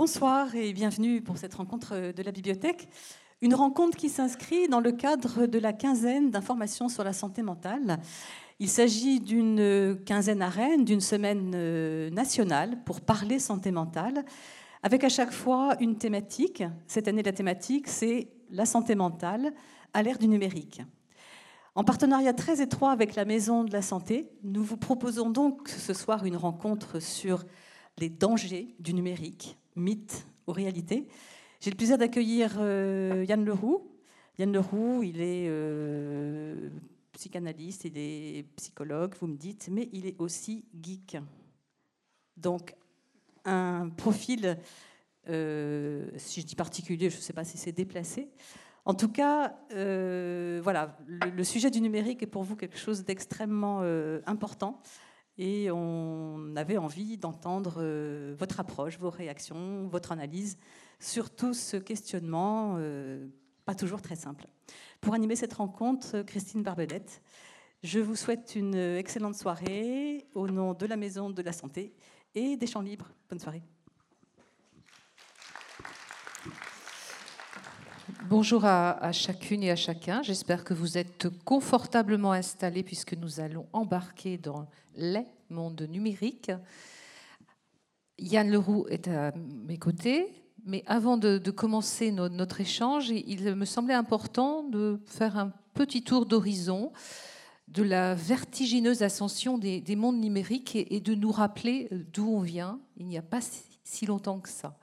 Bonsoir et bienvenue pour cette rencontre de la bibliothèque. Une rencontre qui s'inscrit dans le cadre de la quinzaine d'informations sur la santé mentale. Il s'agit d'une quinzaine à Rennes, d'une semaine euh, nationale pour parler santé mentale, avec à chaque fois une thématique. Cette année, la thématique, c'est la santé mentale à l'ère du numérique. En partenariat très étroit avec la Maison de la Santé, nous vous proposons donc ce soir une rencontre sur les dangers du numérique, mythes ou réalités. J'ai le plaisir d'accueillir euh, Yann Leroux. Yann Leroux, il est euh, psychanalyste, il est psychologue, vous me dites, mais il est aussi geek. Donc, un profil, euh, si je dis particulier, je ne sais pas si c'est déplacé. En tout cas, voilà, le, sujet du numérique est pour vous quelque chose d'extrêmement important et on avait envie d'entendre euh, votre approche, vos réactions, votre analyse sur tout ce questionnement, euh, pas toujours très simple. Pour animer cette rencontre, Christine Barbedette, je vous souhaite une excellente soirée au nom de la Maison de la Santé et des Champs Libres. Bonne soirée. Bonjour à, chacune et à chacun. J'espère que vous êtes confortablement installés puisque nous allons embarquer dans les mondes numériques. Yann Leroux est à mes côtés. Mais avant de, commencer notre échange, il me semblait important de faire un petit tour d'horizon de la vertigineuse ascension des, mondes numériques et, de nous rappeler d'où on vient. Il n'y a pas si longtemps que ça.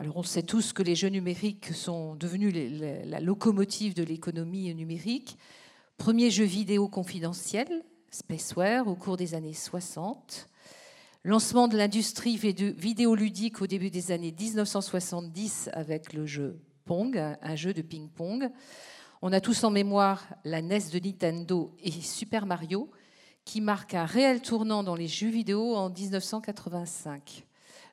Alors on sait tous que les jeux numériques sont devenus la locomotive de l'économie numérique. Premier jeu vidéo confidentiel, Spaceware, au cours des années 60. Lancement de l'industrie vidéoludique au début des années 1970 avec le jeu Pong, un jeu de ping-pong. On a tous en mémoire la NES de Nintendo et Super Mario, qui marquent un réel tournant dans les jeux vidéo en 1985.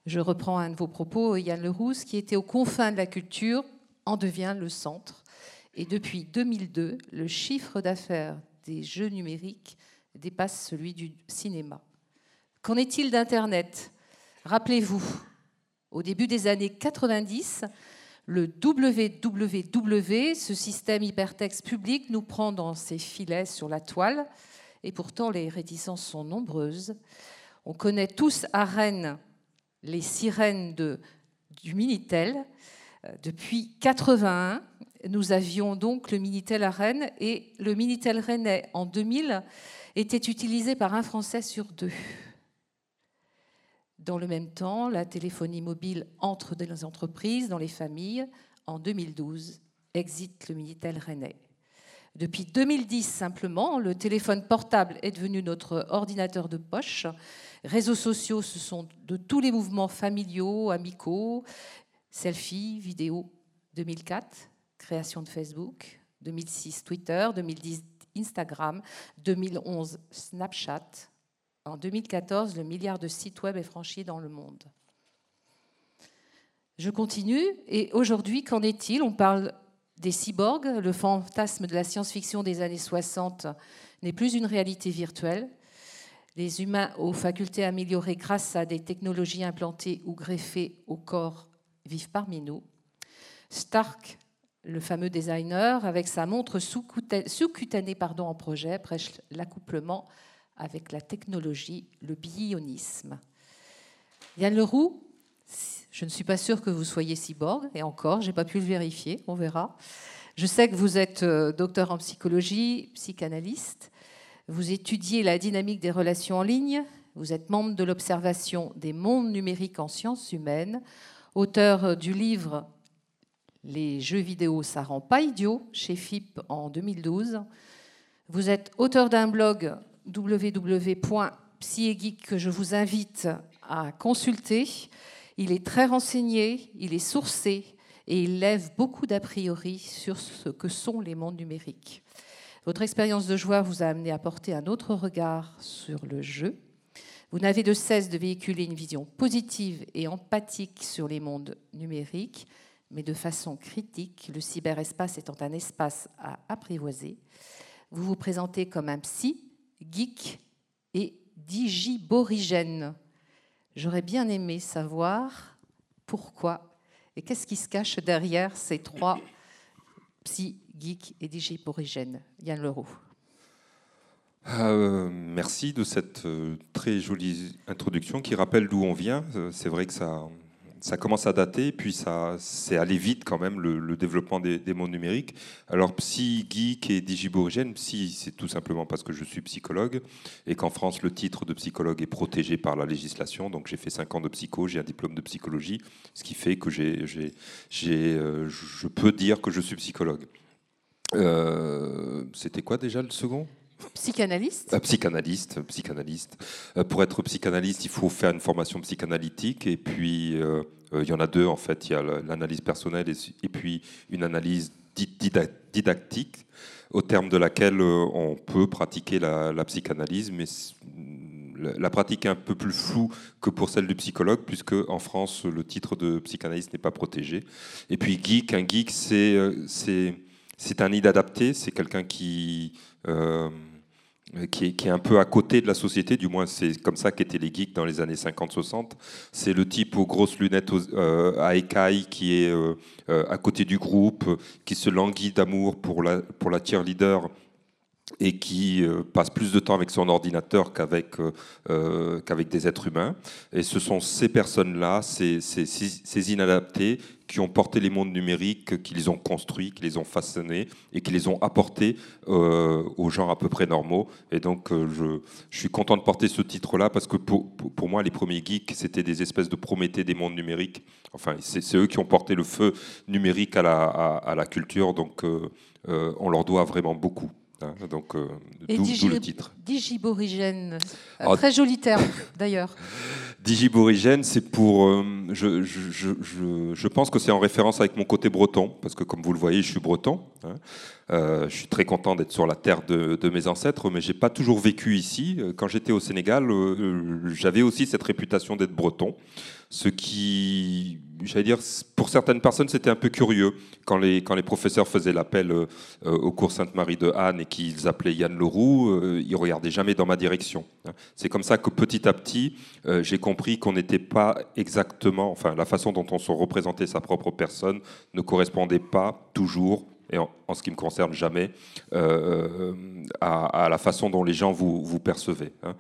Je reprends un de vos propos, Yann Leroux, qui était aux confins de la culture, en devient le centre. Et depuis 2002, le chiffre d'affaires des jeux numériques dépasse celui du cinéma. Qu'en est-il d'Internet? Rappelez-vous, au début des années 90, le www, ce système hypertexte public, nous prend dans ses filets sur la toile, et pourtant les réticences sont nombreuses. On connaît tous à Rennes les sirènes du Minitel. Euh, depuis 81, nous avions donc le Minitel à Rennes et le Minitel rennais en 2000 était utilisé par un Français sur deux. Dans le même temps, la téléphonie mobile entre dans les entreprises, dans les familles. En 2012, exit le Minitel rennais. Depuis 2010 simplement, le téléphone portable est devenu notre ordinateur de poche. Réseaux sociaux, ce sont de tous les mouvements familiaux, amicaux, selfies, vidéos. 2004, création de Facebook. 2006, Twitter. 2010, Instagram. 2011, Snapchat. En 2014, le milliard de sites web est franchi dans le monde. Je continue. Et aujourd'hui, qu'en est-il? On parle des cyborgs. Le fantasme de la science-fiction des années 60 n'est plus une réalité virtuelle. Les humains aux facultés améliorées grâce à des technologies implantées ou greffées au corps vivent parmi nous. Stark, le fameux designer, avec sa montre sous-cutanée en projet, prêche l'accouplement avec la technologie, le bionisme. Yann Leroux, je ne suis pas sûre que vous soyez cyborg, et encore, je n'ai pas pu le vérifier, on verra. Je sais que vous êtes euh, docteur en psychologie, psychanalyste. Vous étudiez la dynamique des relations en ligne. Vous êtes membre de l'observation des mondes numériques en sciences humaines, auteur euh, du livre Les jeux vidéo, ça rend pas idiot chez FIP en 2012. Vous êtes auteur d'un blog www.psyegeek que je vous invite à consulter il est très renseigné, il est sourcé et il lève beaucoup d'a priori sur ce que sont les mondes numériques. Votre expérience de joueur vous a amené à porter un autre regard sur le jeu. Vous n'avez de cesse de véhiculer une vision positive et empathique sur les mondes numériques, mais de façon critique, le cyberespace étant un espace à apprivoiser. Vous vous présentez comme un psy, geek et digiborigène, J'aurais bien aimé savoir Pourquoi Et qu'est-ce qui se cache derrière ces trois psy, geeks et digiporigènes Yann Leroux. Euh, merci de cette euh, très jolie introduction qui rappelle d'où on vient. Euh, c'est vrai que ça, ça commence à dater, puis ça, c'est allé vite quand même le, développement des, mondes numériques. Alors psy, geek et digiborigène, psy, c'est tout simplement parce que je suis psychologue et qu'en France le titre de psychologue est protégé par la législation. Donc j'ai fait 5 ans de psycho, j'ai un diplôme de psychologie, ce qui fait que j'ai, je peux dire que je suis psychologue. c'était quoi déjà le second? Psychanalyste euh, Psychanalyste, psychanalyste. Euh, pour être psychanalyste, il faut faire une formation psychanalytique et puis euh, il y en a deux en fait. Il y a l'analyse personnelle et, puis une analyse didactique au terme de laquelle on peut pratiquer la, psychanalyse, mais la pratique est un peu plus floue que pour celle du psychologue, puisque en France, le titre de psychanalyste n'est pas protégé. Et puis geek, un geek, c'est c'est un adapté, c'est quelqu'un qui euh, qui est, un peu à côté de la société, du moins c'est comme ça qu'étaient les geeks dans les années 50-60. C'est le type aux grosses lunettes euh, à écailles qui est euh, à côté du groupe, qui se languit d'amour pour la, pour la cheerleader et qui passe plus de temps avec son ordinateur qu'avec qu'avec des êtres humains. Et ce sont ces personnes-là, ces, ces, inadaptés, qui ont porté les mondes numériques, qui les ont construits, qui les ont façonnés et qui les ont apportés euh, aux gens à peu près normaux. Et donc, euh, je, je, suis content de porter ce titre-là parce que pour, pour, moi, les premiers geeks, c'était des espèces de Prométhée des mondes numériques. Enfin, c'est eux qui ont porté le feu numérique à la, à, la culture, donc euh, on leur doit vraiment beaucoup. Hein. donc, d'où le titre. Digiborigène, ah, très joli terme d'ailleurs. Digiborigène, c'est pour. Euh, je, je, je, je, pense que c'est en référence avec mon côté breton, parce que comme vous le voyez, je suis breton. Hein. Euh, je suis très content d'être sur la terre de, de mes ancêtres, mais j'ai pas toujours vécu ici. Quand j'étais au Sénégal, euh, j'avais aussi cette réputation d'être breton ce qui, j'allais dire, pour certaines personnes, c'était un peu curieux quand les, quand les professeurs faisaient l'appel euh, au cours Sainte-Marie de Anne et qu'ils appelaient Yann Leroux, euh, ils regardaient jamais dans ma direction. Hein. C'est comme ça que petit à petit, euh, j'ai compris qu'on n'était pas exactement, enfin, la façon dont on se représentait sa propre personne ne correspondait pas toujours et en, ce qui me concerne jamais, à, la façon dont les gens vous, vous percevaient. Hein.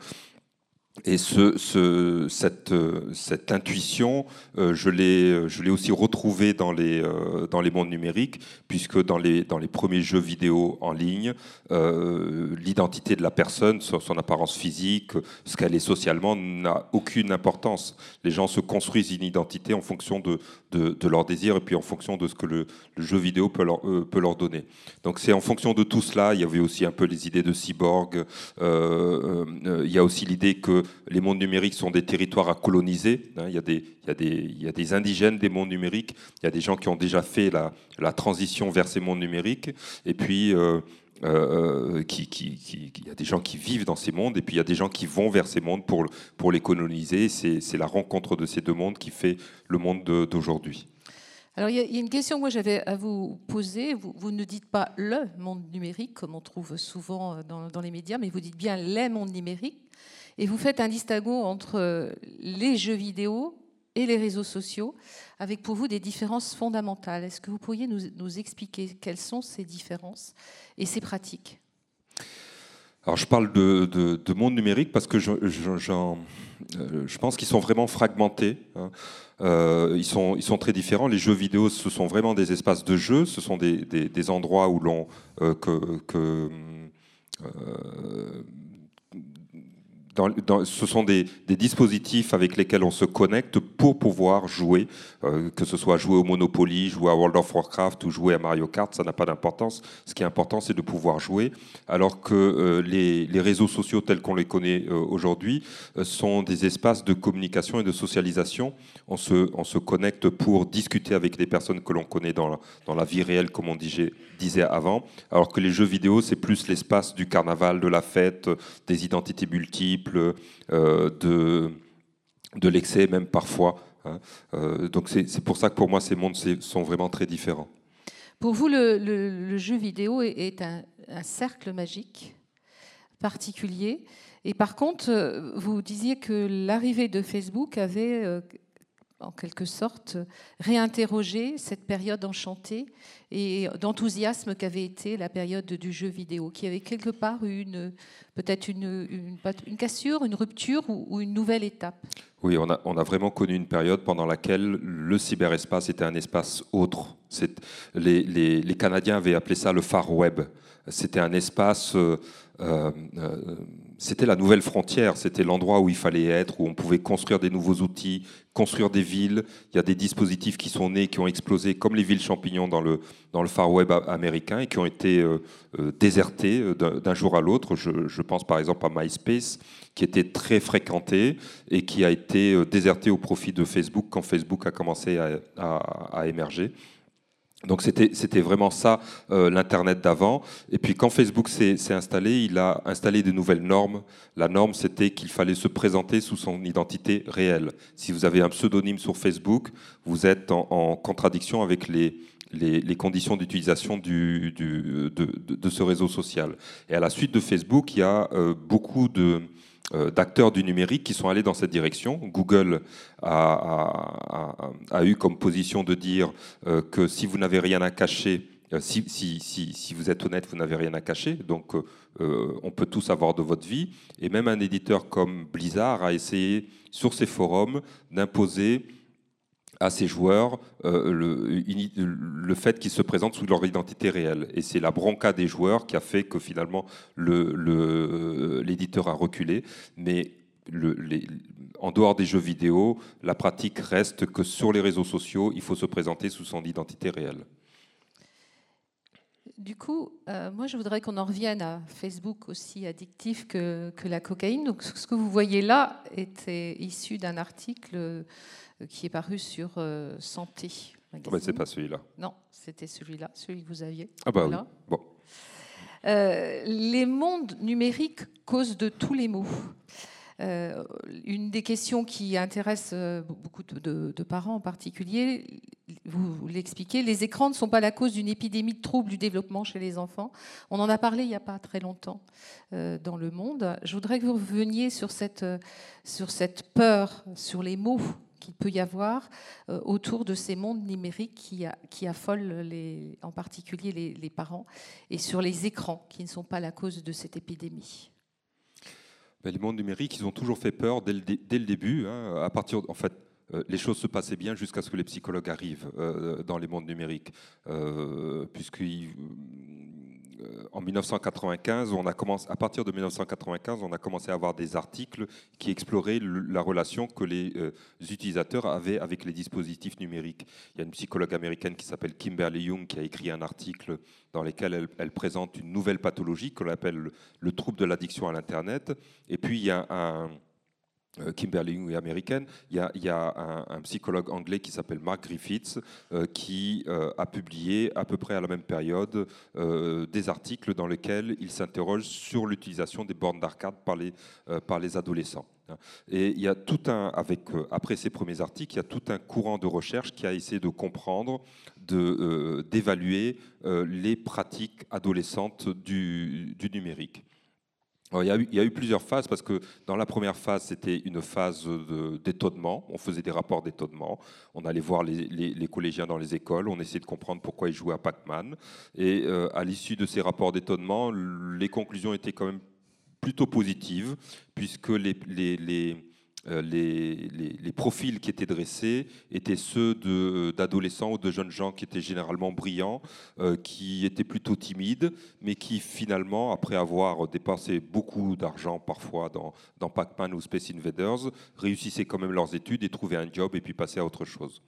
Et ce, ce, cette, intuition, euh, je l'ai aussi retrouvée dans les, euh, dans les mondes numériques, puisque dans les, dans les premiers jeux vidéo en ligne, euh, l'identité de la personne, son, apparence physique, ce qu'elle est socialement, n'a aucune importance. Les gens se construisent une identité en fonction de, de, de leurs désirs et puis en fonction de ce que le, le jeu vidéo peut leur, peut leur donner. Donc c'est en fonction de tout cela. Il y avait aussi un peu les idées de cyborg. Il y a aussi l'idée que les mondes numériques sont des territoires à coloniser. Hein, il, y a des, indigènes des mondes numériques, il y a des gens qui ont déjà fait la, transition vers ces mondes numériques, et puis euh, euh, qui, il y a des gens qui vivent dans ces mondes, et puis il y a des gens qui vont vers ces mondes pour, les coloniser. C'est la rencontre de ces deux mondes qui fait le monde d'aujourd'hui. Alors, il y, a une question que j'avais à vous poser. Vous, ne dites pas le monde numérique, comme on trouve souvent dans, les médias, mais vous dites bien les mondes numériques. Et vous faites un distinguo entre euh, les jeux vidéo et les réseaux sociaux, avec pour vous des différences fondamentales. Est-ce que vous pourriez nous, expliquer quelles sont ces différences et ces pratiques? Alors je parle de, monde numérique parce que je, euh, pense qu'ils sont vraiment fragmentés. Hein. Euh, ils, sont, très différents. Les jeux vidéo, ce sont vraiment des espaces de jeu, ce sont des, endroits où l'on... que, que ce sont des, dispositifs avec lesquels on se connecte pour pouvoir jouer, euh, que ce soit jouer au Monopoly, jouer à World of Warcraft ou jouer à Mario Kart, ça n'a pas d'importance. Ce qui est important, c'est de pouvoir jouer, alors que euh, les, réseaux sociaux tels qu'on les connaît euh, aujourd'hui sont des espaces de communication et de socialisation. On se, on se connecte pour discuter avec des personnes que l'on connaît dans la, vie réelle, comme on disait, disait avant, alors que les jeux vidéo, c'est plus l'espace du carnaval, de la fête, des identités multiples euh, de, de l'excès même parfois. Hein. Euh, donc c'est pour ça que pour moi ces mondes sont vraiment très différents. Pour vous, le, jeu vidéo est, un, cercle magique particulier. Et par contre, euh, vous disiez que l'arrivée de Facebook avait en quelque sorte, réinterroger cette période enchantée et d'enthousiasme qu'avait été la période du jeu vidéo, qui avait quelque part une peut-être une, cassure, une rupture ou, une nouvelle étape. Oui, on a, vraiment connu une période pendant laquelle le cyberespace était un espace autre. Les, Canadiens avaient appelé ça le Far Web. C'était un espace euh, euh, euh, c'était la nouvelle frontière, c'était l'endroit où il fallait être, où on pouvait construire des nouveaux outils, construire des villes. Il y a des dispositifs qui sont nés, qui ont explosé, comme les villes champignons dans le, dans le Far Web américain, et qui ont été euh, désertés d'un jour à l'autre. Je, pense par exemple à MySpace, qui était très fréquenté et qui a été déserté au profit de Facebook quand Facebook a commencé à émerger. Donc c'était vraiment ça euh, l'Internet d'avant. Et puis quand Facebook s'est installé, il a installé de nouvelles normes. La norme, c'était qu'il fallait se présenter sous son identité réelle. Si vous avez un pseudonyme sur Facebook, vous êtes en, contradiction avec les, les, conditions d'utilisation du, de, de, ce réseau social. Et à la suite de Facebook, il y a euh, beaucoup de d'acteurs du numérique qui sont allés dans cette direction. Google a, eu comme position de dire euh, que si vous n'avez rien à cacher, euh, si, si, vous êtes honnête, vous n'avez rien à cacher, donc on peut tout savoir de votre vie. Et même un éditeur comme Blizzard a essayé sur ses forums d'imposer à ces joueurs euh, le, fait qu'ils se présentent sous leur identité réelle. Et c'est la bronca des joueurs qui a fait que finalement l'éditeur a reculé. Mais en dehors des jeux vidéo, la pratique reste que sur les réseaux sociaux, il faut se présenter sous son identité réelle. Du coup, euh, moi, je voudrais qu'on en revienne à Facebook aussi addictif que, que, la cocaïne. Donc, ce que vous voyez là était issu d'un article qui est paru sur euh, Santé. Ah bah, c'est pas celui-là. Non, c'était celui-là, celui que vous aviez. Ah bah oui. Bon. Euh, les mondes numériques causent de tous les maux. Euh, une des questions qui intéresse euh, beaucoup de, parents en particulier, vous, l'expliquez, les écrans ne sont pas la cause d'une épidémie de troubles du développement chez les enfants. On en a parlé il n'y a pas très longtemps euh, dans le monde. Je voudrais que vous reveniez sur cette, sur cette peur, sur les mots qu'il peut y avoir autour de ces mondes numériques qui, affolent en particulier les, parents et sur les écrans qui ne sont pas la cause de cette épidémie. Ben, les mondes numériques, ils ont toujours fait peur dès le, début. Hein. à partir, en fait, euh, les choses se passaient bien jusqu'à ce que les psychologues arrivent euh, dans les mondes numériques, euh, puisqu'ils euh, en 1995, on a commencé, à partir de 1995, on a commencé à avoir des articles qui exploraient la relation que les euh, utilisateurs avaient avec les dispositifs numériques. Il y a une psychologue américaine qui s'appelle Kimberly Young qui a écrit un article dans lequel elle, présente une nouvelle pathologie qu'on appelle le, le trouble de l'addiction à l'Internet. Et puis il y a un euh, Kimberly est américaine, il y a, un, psychologue anglais qui s'appelle Mark Griffiths euh, qui euh, a publié à peu près à la même période des articles dans lesquels il s'interroge sur l'utilisation des bornes d'arcade par les, adolescents. Et il y a tout un, avec, après ces premiers articles, il y a tout un courant de recherche qui a essayé de comprendre, d'évaluer les pratiques adolescentes du numérique il, y a eu, plusieurs phases parce que dans la première phase, c'était une phase d'étonnement. On faisait des rapports d'étonnement. On allait voir les, collégiens dans les écoles. On essayait de comprendre pourquoi ils jouaient à Pac-Man. Et euh, à l'issue de ces rapports d'étonnement, les conclusions étaient quand même plutôt positives puisque les, les, profils qui étaient dressés étaient ceux d'adolescents ou de jeunes gens qui étaient généralement brillants, euh, qui étaient plutôt timides, mais qui finalement, après avoir dépensé beaucoup d'argent parfois dans, Pac-Man ou Space Invaders, réussissaient quand même leurs études et trouvaient un job et puis passaient à autre chose.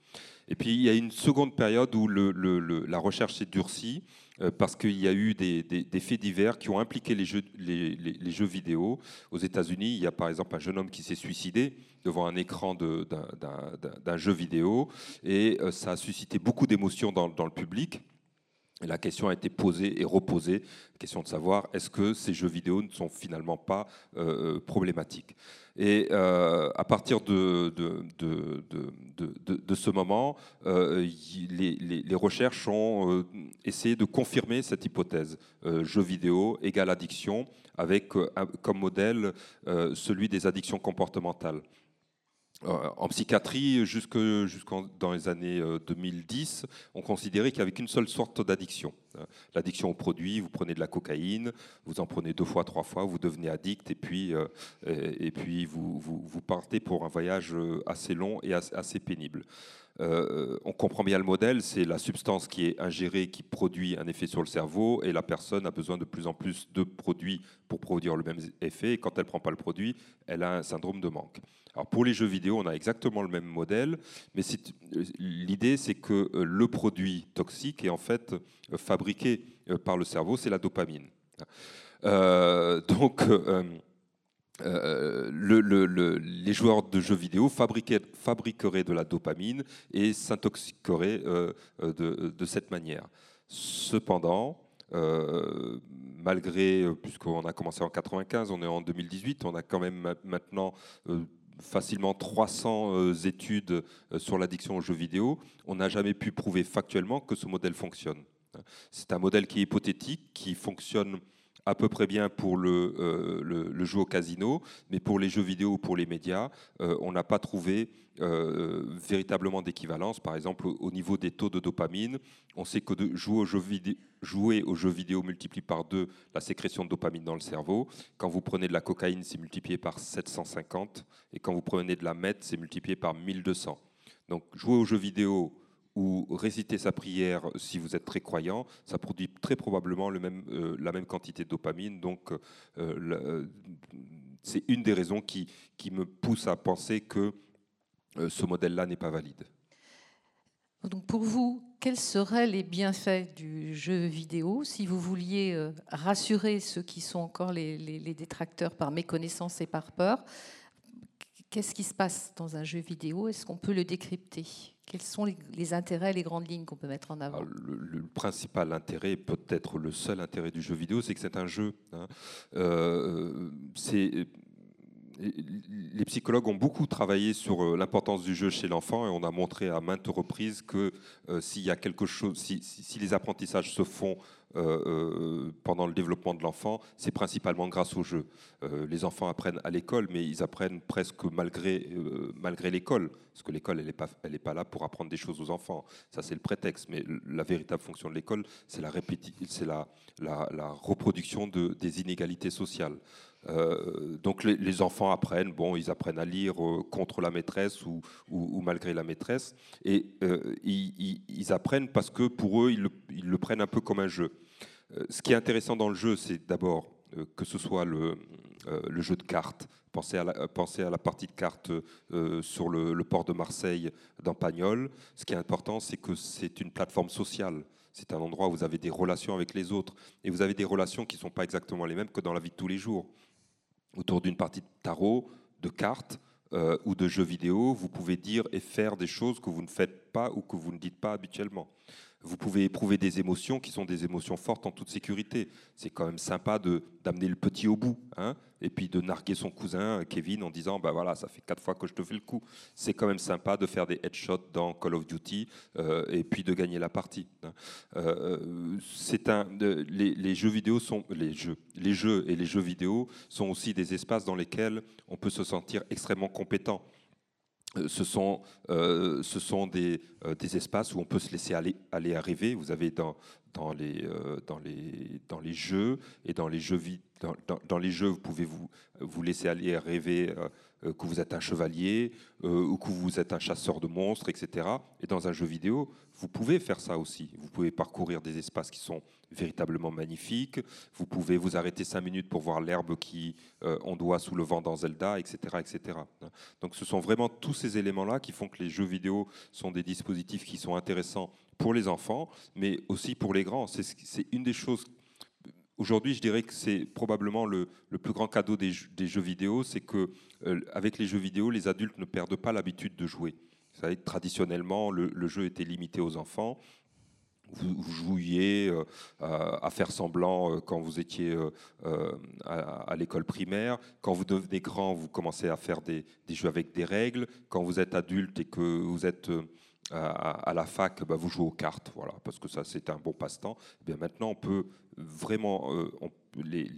Et puis il y a une seconde période où la recherche s'est durcie euh, parce qu'il y a eu des, faits divers qui ont impliqué les jeux, les, jeux vidéo. Aux États-Unis, il y a par exemple un jeune homme qui s'est suicidé devant un écran d'un jeu vidéo et euh, ça a suscité beaucoup d'émotions dans, le public. La question a été posée et reposée, question de savoir est-ce que ces jeux vidéo ne sont finalement pas euh, problématiques? Et euh, à partir de, ce moment, euh, les, les, recherches ont euh, essayé de confirmer cette hypothèse. jeux vidéo égale addiction, avec comme modèle celui des addictions comportementales. Euh, en psychiatrie, jusque, dans les années 2010, euh, on considérait qu'il n'y avait qu'une seule sorte d'addiction. Euh, l'addiction au produit, vous prenez de la cocaïne, vous en prenez deux fois, trois fois, vous devenez addict et puis, vous, partez pour un voyage assez long et assez pénible. Euh, on comprend bien le modèle, c'est la substance qui est ingérée qui produit un effet sur le cerveau et la personne a besoin de plus en plus de produits pour produire le même effet et quand elle ne prend pas le produit, elle a un syndrome de manque. Alors pour les jeux vidéo, on a exactement le même modèle, mais l'idée c'est que euh, le produit toxique est en fait euh, fabriqué par le cerveau, c'est la dopamine. donc euh, le, les joueurs de jeux vidéo fabriqueraient de la dopamine et s'intoxiqueraient euh, de, de, cette manière. Cependant, euh, malgré, puisqu'on a commencé en 95, on est en 2018, on a quand même maintenant facilement 300 études sur l'addiction aux jeux vidéo, on n'a jamais pu prouver factuellement que ce modèle fonctionne. C'est un modèle qui est hypothétique, qui fonctionne à peu près bien pour euh, le, jeu au casino, mais pour les jeux vidéo ou pour les médias, euh, on n'a pas trouvé euh, véritablement d'équivalence. Par exemple, au, niveau des taux de dopamine, on sait que de jouer, aux jeux vidéo, jouer aux jeux vidéo multiplie par deux la sécrétion de dopamine dans le cerveau. Quand vous prenez de la cocaïne, c'est multiplié par 750, et quand vous prenez de la meth, c'est multiplié par 1200. Donc jouer aux jeux vidéo ou réciter sa prière si vous êtes très croyant, ça produit très probablement le même, euh, la même quantité de dopamine. Donc, euh, euh, c'est une des raisons qui, qui, me pousse à penser que ce modèle-là n'est pas valide. Donc pour vous, quels seraient les bienfaits du jeu vidéo si vous vouliez rassurer ceux qui sont encore les, les détracteurs par méconnaissance et par peur? Qu'est-ce qui se passe dans un jeu vidéo? Est-ce qu'on peut le décrypter? Quels sont les, intérêts, les grandes lignes qu'on peut mettre en avant le, principal intérêt, peut-être le seul intérêt du jeu vidéo, c'est que c'est un jeu. Hein. Euh, c'est les psychologues ont beaucoup travaillé sur euh, l'importance du jeu chez l'enfant et on a montré à maintes reprises que euh, s'il y a quelque chose, si, les apprentissages se font euh, pendant le développement de l'enfant, c'est principalement grâce au jeu. les enfants apprennent à l'école, mais ils apprennent presque malgré, malgré l'école, parce que l'école, elle n'est pas, pas là pour apprendre des choses aux enfants. Ça, c'est le prétexte, mais la véritable fonction de l'école, c'est la, la, la, la, reproduction de, des inégalités sociales. Euh, donc les, enfants apprennent, bon, ils apprennent à lire euh, contre la maîtresse ou, malgré la maîtresse, et euh, ils, apprennent parce que pour eux, ils le, prennent un peu comme un jeu. ce qui est intéressant dans le jeu, c'est d'abord que ce soit le, le, jeu de cartes. Pensez à la, pensez à la partie de cartes sur le, port de Marseille dans Pagnol. Ce qui est important, c'est que c'est une plateforme sociale. C'est un endroit où vous avez des relations avec les autres. Et vous avez des relations qui ne sont pas exactement les mêmes que dans la vie de tous les jours autour d'une partie de tarot, de cartes euh, ou de jeux vidéo, vous pouvez dire et faire des choses que vous ne faites pas ou que vous ne dites pas habituellement. Vous pouvez éprouver des émotions qui sont des émotions fortes en toute sécurité. C'est quand même sympa d'amener le petit au bout, hein, et puis de narguer son cousin Kevin en disant bah voilà, ça fait quatre fois que je te fais le coup. C'est quand même sympa de faire des headshots dans Call of Duty euh, et puis de gagner la partie. Hein. Euh, c'est un, les, les, jeux vidéo sont les jeux, les jeux et les jeux vidéo sont aussi des espaces dans lesquels on peut se sentir extrêmement compétent. Euh, ce sont, euh, ce sont des, euh, des, espaces où on peut se laisser aller, aller arriver. Vous avez dans, dans, les, dans, les, dans les jeux et dans les jeux, dans, les jeux, vous pouvez vous, laisser aller rêver que vous êtes un chevalier ou que vous êtes un chasseur de monstres, etc. Et dans un jeu vidéo, vous pouvez faire ça aussi. Vous pouvez parcourir des espaces qui sont véritablement magnifiques. Vous pouvez vous arrêter cinq minutes pour voir l'herbe qui euh, ondoie sous le vent dans Zelda, etc., etc. Donc ce sont vraiment tous ces éléments-là qui font que les jeux vidéo sont des dispositifs qui sont intéressants pour les enfants, mais aussi pour les grands. C'est une des choses Aujourd'hui, je dirais que c'est probablement le, plus grand cadeau des, jeux vidéo, c'est que euh, avec les jeux vidéo, les adultes ne perdent pas l'habitude de jouer. Vous savez, traditionnellement, le, jeu était limité aux enfants. Vous, jouiez euh, à faire semblant euh, quand vous étiez à, l'école primaire. Quand vous devenez grand, vous commencez à faire des, jeux avec des règles. Quand vous êtes adulte et que vous êtes à, la fac, bah, vous jouez aux cartes, voilà, parce que ça c'est un bon passe-temps. Eh bien maintenant, on peut vraiment, euh, les,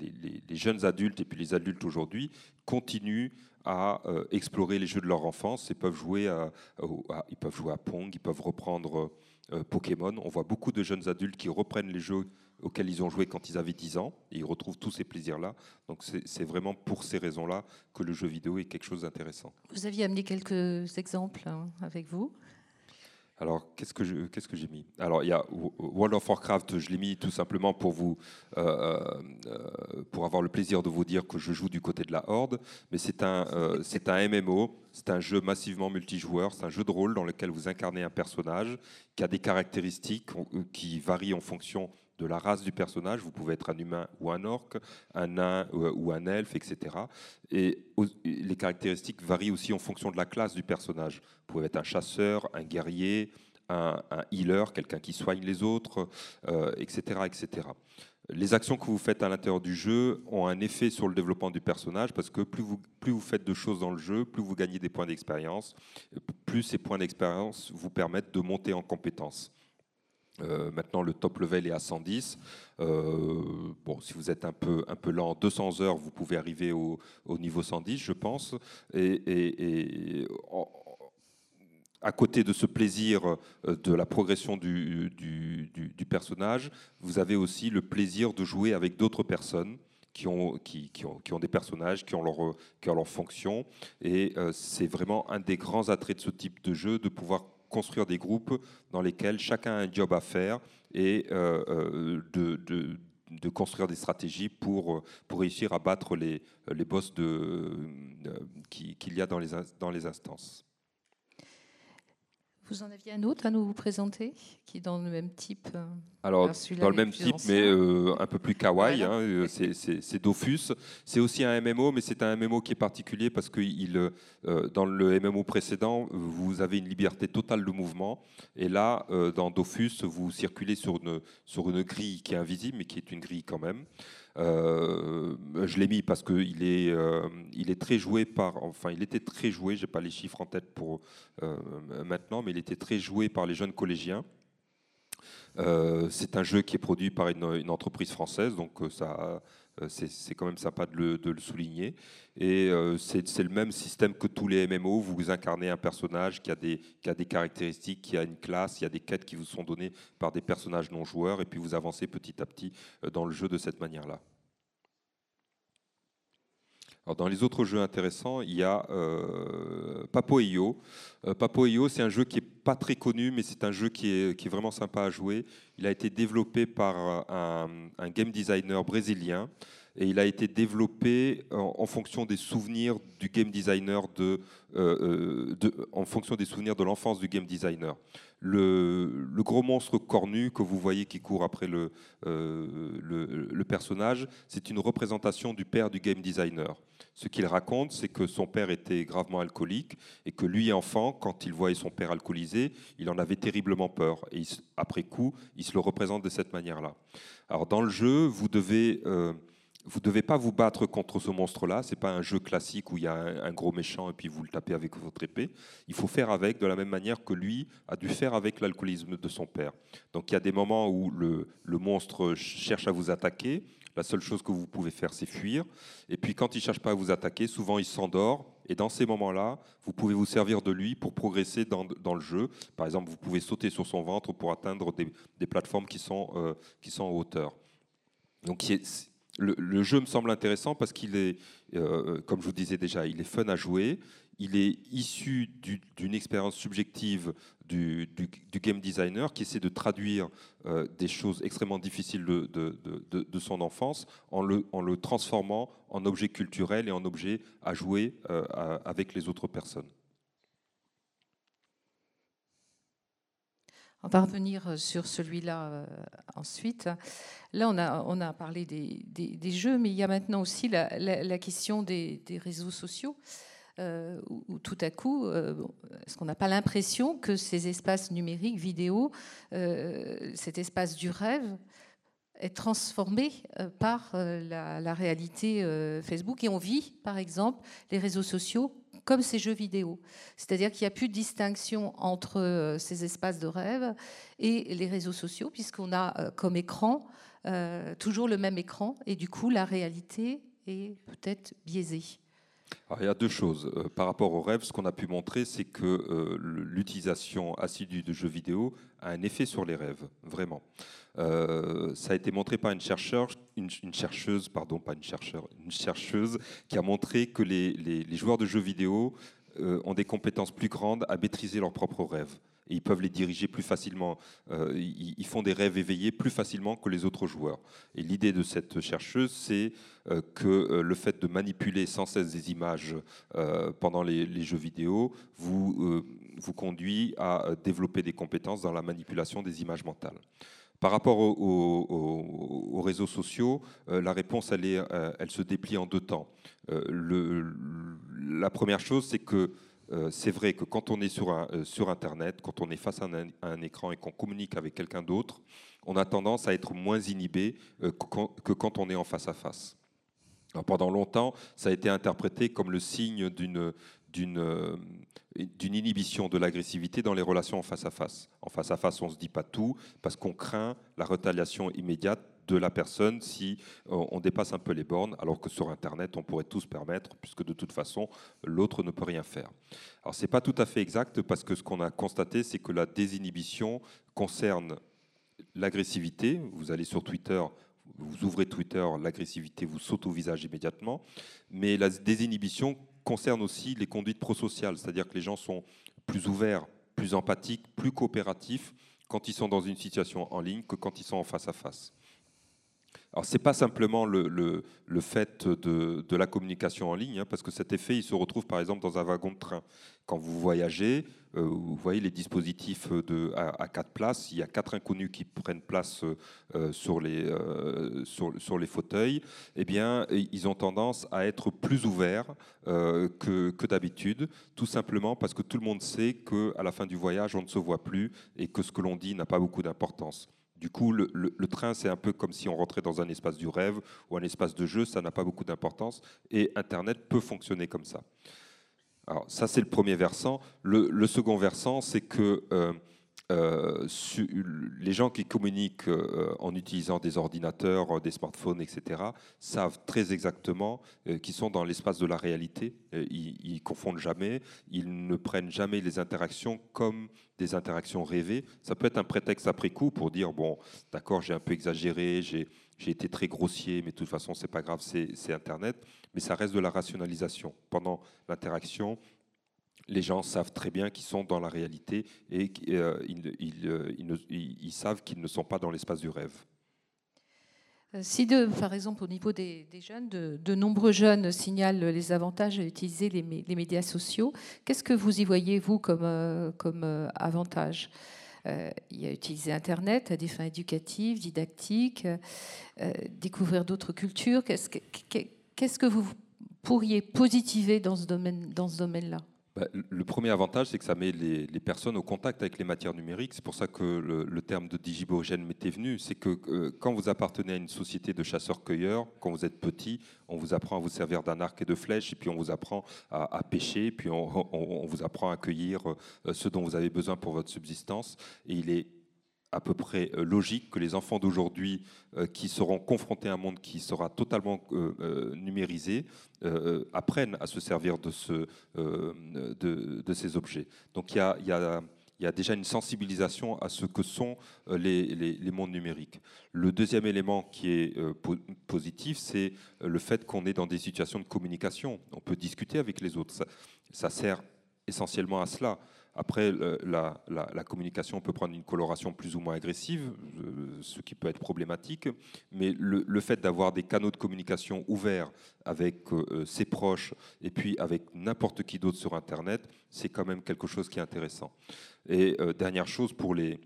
jeunes adultes et puis les adultes aujourd'hui continuent à euh, explorer les jeux de leur enfance et peuvent jouer à, ils peuvent jouer à Pong, ils peuvent reprendre euh, Pokémon. On voit beaucoup de jeunes adultes qui reprennent les jeux auxquels ils ont joué quand ils avaient 10 ans et ils retrouvent tous ces plaisirs-là. Donc c'est vraiment pour ces raisons-là que le jeu vidéo est quelque chose d'intéressant. Vous aviez amené quelques exemples hein, avec vous alors, qu'est-ce que j'ai qu'est-ce que mis? Alors, il y a World of Warcraft, je l'ai mis tout simplement pour, vous, euh, euh, pour avoir le plaisir de vous dire que je joue du côté de la Horde, mais c'est un, euh, c'est un MMO, c'est un jeu massivement multijoueur, c'est un jeu de rôle dans lequel vous incarnez un personnage qui a des caractéristiques qui varient en fonction de la race du personnage. Vous pouvez être un humain ou un orc, un nain ou un elfe, etc. Et les caractéristiques varient aussi en fonction de la classe du personnage. Vous pouvez être un chasseur, un guerrier, un, healer, quelqu'un qui soigne les autres, etc., euh, etc. Les actions que vous faites à l'intérieur du jeu ont un effet sur le développement du personnage parce que plus vous, plus vous faites de choses dans le jeu, plus vous gagnez des points d'expérience, plus ces points d'expérience vous permettent de monter en compétences. Euh, maintenant, le top level est à 110. Euh, bon, si vous êtes un peu, un peu lent, 200 heures, vous pouvez arriver au, niveau 110, je pense. Et, à côté de ce plaisir euh, de la progression du, du, personnage, vous avez aussi le plaisir de jouer avec d'autres personnes. Qui ont, qui, ont, qui ont, des personnages, qui ont leur, qui ont leur fonction. Et c'est vraiment un des grands attraits de ce type de jeu, de pouvoir construire des groupes dans lesquels chacun a un job à faire et euh, euh, de, construire des stratégies pour, pour réussir à battre les, les boss euh, qu'il y a dans les, dans les instances. Vous en aviez un autre à nous présenter, qui est dans le même type euh, Alors, dans le même type, mais euh, un peu plus kawaii, hein, euh, c'est Dofus. C'est aussi un MMO, mais c'est un MMO qui est particulier parce que il, dans le MMO précédent, vous avez une liberté totale de mouvement. Et là, dans Dofus, vous circulez sur une, sur une grille qui est invisible, mais qui est une grille quand même. Euh, je l'ai mis parce qu'il est, euh, est très joué par, enfin, il était très joué. J'ai pas les chiffres en tête pour euh, maintenant, mais il était très joué par les jeunes collégiens. c'est un jeu qui est produit par une, entreprise française, donc ça, c'est quand même sympa de le, souligner. Et c'est le même système que tous les MMO. Vous incarnez un personnage qui a, des, qui a des caractéristiques, qui a une classe, il y a des quêtes qui vous sont données par des personnages non joueurs, et puis vous avancez petit à petit dans le jeu de cette manière-là dans les autres jeux intéressants, il y a euh, Papo.io. Euh, Papo.io, c'est un jeu qui n'est pas très connu, mais c'est un jeu qui est, vraiment sympa à jouer. Il a été développé par un, un game designer brésilien et il a été développé en, fonction des souvenirs du game designer de, euh, de en fonction des souvenirs de l'enfance du game designer. Le, gros monstre cornu que vous voyez qui court après le, le, personnage, c'est une représentation du père du game designer. Ce qu'il raconte, c'est que son père était gravement alcoolique et que lui, enfant, quand il voyait son père alcoolisé, il en avait terriblement peur. Et après coup, il se le représente de cette manière-là. Alors dans le jeu, vous devez... Euh, vous ne devez pas vous battre contre ce monstre-là. Ce n'est pas un jeu classique où il y a un, gros méchant et puis vous le tapez avec votre épée. Il faut faire avec de la même manière que lui a dû faire avec l'alcoolisme de son père. Donc il y a des moments où le, monstre cherche à vous attaquer. La seule chose que vous pouvez faire, c'est fuir. Et puis quand il ne cherche pas à vous attaquer, souvent il s'endort. Et dans ces moments-là, vous pouvez vous servir de lui pour progresser dans, le jeu. Par exemple, vous pouvez sauter sur son ventre pour atteindre des, des plateformes qui sont, euh, qui sont en hauteur. Donc le, jeu me semble intéressant parce qu'il est, euh, comme je vous disais déjà, il est fun à jouer. Il est issu d'une expérience subjective du, game designer qui essaie de traduire euh, des choses extrêmement difficiles de, son enfance en le, en le, transformant en objet culturel et en objet à jouer euh, avec les autres personnes. On va revenir sur celui-là euh, ensuite. Là, on a, parlé des, jeux, mais il y a maintenant aussi la, question des, réseaux sociaux. Euh, tout à coup, euh, est-ce qu'on n'a pas l'impression que ces espaces numériques, vidéo, cet espace du rêve, est transformé par la, réalité Facebook? Et on vit, par exemple, les réseaux sociaux comme ces jeux vidéo. C'est-à-dire qu'il n'y a plus de distinction entre ces espaces de rêve et les réseaux sociaux, puisqu'on a comme écran toujours le même écran, et du coup la réalité est peut-être biaisée il y a deux choses. Euh, par rapport au rêve, ce qu'on a pu montrer, c'est que euh, l'utilisation assidue de jeux vidéo a un effet sur les rêves, vraiment. Euh, ça a été montré par une, chercheur, une, chercheuse, pardon, pas une chercheur, une chercheuse, qui a montré que les joueurs de jeux vidéo ont des compétences plus grandes à maîtriser leurs propres rêves et ils peuvent les diriger plus facilement. Euh, ils, font des rêves éveillés plus facilement que les autres joueurs. Et l'idée de cette chercheuse, c'est euh, que euh, le fait de manipuler sans cesse des images pendant les, jeux vidéo vous, vous conduit à développer des compétences dans la manipulation des images mentales. Par rapport aux, réseaux sociaux, la réponse, elle, se déplie en deux temps. La première chose, c'est que euh, c'est vrai que quand on est sur, euh, sur Internet, quand on est face à un, écran et qu'on communique avec quelqu'un d'autre, on a tendance à être moins inhibé euh, que, quand, on est en face à face. pendant longtemps, ça a été interprété comme le signe d'une d'une inhibition de l'agressivité dans les relations en face à face. En face à face, on ne se dit pas tout parce qu'on craint la retaliation immédiate de la personne si euh, on dépasse un peu les bornes, alors que sur Internet, on pourrait tout se permettre, puisque de toute façon, l'autre ne peut rien faire. Alors, ce n'est pas tout à fait exact, parce que ce qu'on a constaté, c'est que la désinhibition concerne l'agressivité. Vous allez sur Twitter, vous ouvrez Twitter, l'agressivité vous saute au visage immédiatement. Mais la désinhibition concerne aussi les conduites prosociales, c'est-à-dire que les gens sont plus ouverts, plus empathiques, plus coopératifs quand ils sont dans une situation en ligne que quand ils sont en face à face. Alors, ce n'est pas simplement le, le, fait de, de, la communication en ligne, hein, parce que cet effet, il se retrouve par exemple dans un wagon de train. Quand vous voyagez, euh, vous voyez les dispositifs de, à, quatre places, il y a quatre inconnus qui prennent place euh, sur, les, euh, sur, sur, les fauteuils, eh bien, ils ont tendance à être plus ouverts que, que d'habitude, tout simplement parce que tout le monde sait qu'à la fin du voyage, on ne se voit plus et que ce que l'on dit n'a pas beaucoup d'importance. Du coup, le, train, c'est un peu comme si on rentrait dans un espace du rêve ou un espace de jeu, ça n'a pas beaucoup d'importance, et Internet peut fonctionner comme ça. Alors ça, c'est le premier versant. Le, second versant, c'est que euh, euh, les gens qui communiquent euh, en utilisant des ordinateurs, des smartphones, etc., savent très exactement qu'ils sont dans l'espace de la réalité. ils, ne confondent jamais, ils ne prennent jamais les interactions comme des interactions rêvées. Ça peut être un prétexte après coup pour dire bon, d'accord, j'ai un peu exagéré, j'ai été très grossier, mais de toute façon, c'est pas grave, c'est Internet. Mais ça reste de la rationalisation. Pendant l'interaction, les gens savent très bien qu'ils sont dans la réalité et euh, ils, ils savent qu'ils ne sont pas dans l'espace du rêve. Euh, si, par exemple, au niveau des, jeunes, de, nombreux jeunes signalent les avantages à utiliser les, médias sociaux, qu'est-ce que vous y voyez, vous, comme, euh, euh, avantage? Il y a utiliser Internet à des fins éducatives, didactiques, découvrir d'autres cultures. Qu'est-ce que, vous pourriez positiver dans ce domaine-là? Bah, le premier avantage, c'est que ça met les, personnes au contact avec les matières numériques. C'est pour ça que le, terme de digibogène m'était venu. C'est que euh, quand vous appartenez à une société de chasseurs-cueilleurs, quand vous êtes petit, on vous apprend à vous servir d'un arc et de flèches, et puis on vous apprend à, pêcher, puis on, vous apprend à cueillir euh, ce dont vous avez besoin pour votre subsistance. Et il est à peu près euh, logique que les enfants d'aujourd'hui euh, qui seront confrontés à un monde qui sera totalement euh, numérisé apprennent à se servir de, ce, de, ces objets. Donc il y a, déjà une sensibilisation à ce que sont les, mondes numériques. Le deuxième élément qui est positif, c'est le fait qu'on est dans des situations de communication. On peut discuter avec les autres. ça sert essentiellement à cela. Après, la, communication peut prendre une coloration plus ou moins agressive, euh, ce qui peut être problématique, mais le, fait d'avoir des canaux de communication ouverts avec euh, ses proches et puis avec n'importe qui d'autre sur Internet, c'est quand même quelque chose qui est intéressant. Et euh, dernière chose pour les,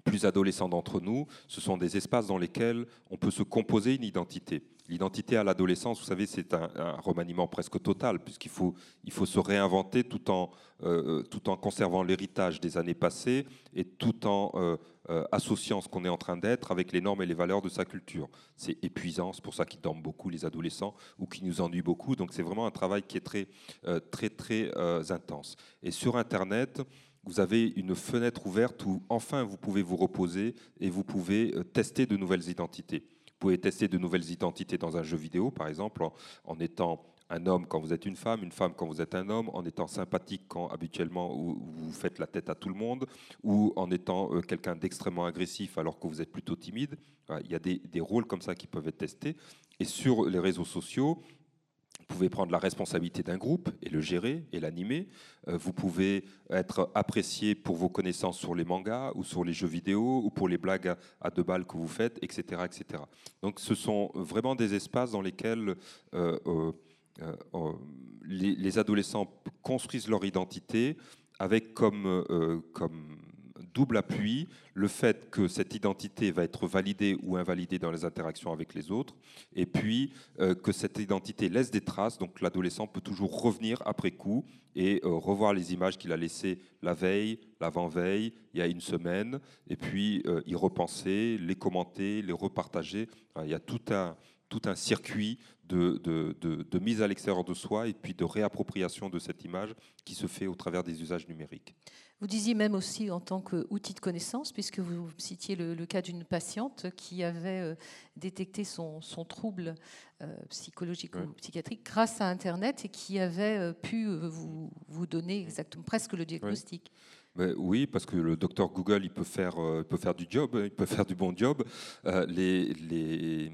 plus adolescents d'entre nous, ce sont des espaces dans lesquels on peut se composer une identité. L'identité à l'adolescence, vous savez, c'est un, remaniement presque total, puisqu'il faut, il faut se réinventer tout en, euh, tout en conservant l'héritage des années passées et tout en euh, euh, associant ce qu'on est en train d'être avec les normes et les valeurs de sa culture. C'est épuisant, c'est pour ça qu'ils dorment beaucoup, les adolescents, ou qui nous ennuient beaucoup. Donc c'est vraiment un travail qui est très, très, très intense. Et sur Internet, vous avez une fenêtre ouverte où enfin vous pouvez vous reposer et vous pouvez tester de nouvelles identités. Vous pouvez tester de nouvelles identités dans un jeu vidéo, par exemple, en, étant un homme quand vous êtes une femme, une femme quand vous êtes un homme, en étant sympathique quand habituellement vous faites la tête à tout le monde, ou en étant euh, quelqu'un d'extrêmement agressif alors que vous êtes plutôt timide. Il y a des, rôles comme ça qui peuvent être testés. Et sur les réseaux sociaux, pouvez prendre la responsabilité d'un groupe et le gérer et l'animer. Euh, vous pouvez être apprécié pour vos connaissances sur les mangas ou sur les jeux vidéo ou pour les blagues à deux balles que vous faites, etc. etc. Donc ce sont vraiment des espaces dans lesquels euh, euh, les, les, adolescents construisent leur identité avec comme, comme double appui le fait que cette identité va être validée ou invalidée dans les interactions avec les autres, et puis euh, que cette identité laisse des traces, donc l'adolescent peut toujours revenir après coup et euh, revoir les images qu'il a laissées la veille, l'avant-veille, il y a une semaine, et puis euh, y repenser, les commenter, les repartager. il y a tout un, tout un circuit de, de, de mise à l'extérieur de soi et puis de réappropriation de cette image qui se fait au travers des usages numériques. Vous disiez même aussi en tant qu'outil de connaissance, puisque vous citiez le, cas d'une patiente qui avait euh, détecté son, trouble euh, psychologique ou psychiatrique grâce à Internet et qui avait euh, pu vous, vous, donner exactement presque le diagnostic. oui, parce que le docteur Google, il peut faire, peut faire du job, il peut faire du bon job. les, les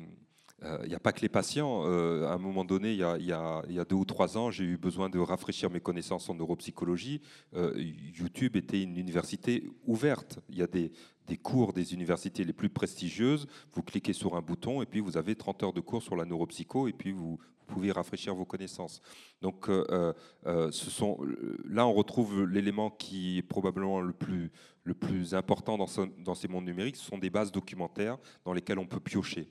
il euh, n'y a pas que les patients. Euh, à un moment donné, il y, a, deux ou trois ans, j'ai eu besoin de rafraîchir mes connaissances en neuropsychologie. Euh, YouTube était une université ouverte. Il y a des, cours des universités les plus prestigieuses. Vous cliquez sur un bouton et puis vous avez 30 heures de cours sur la neuropsycho et puis vous, pouvez rafraîchir vos connaissances. Donc, là, on retrouve l'élément qui est probablement le plus, important dans ces mondes numériques. Ce sont des bases documentaires dans lesquelles on peut piocher.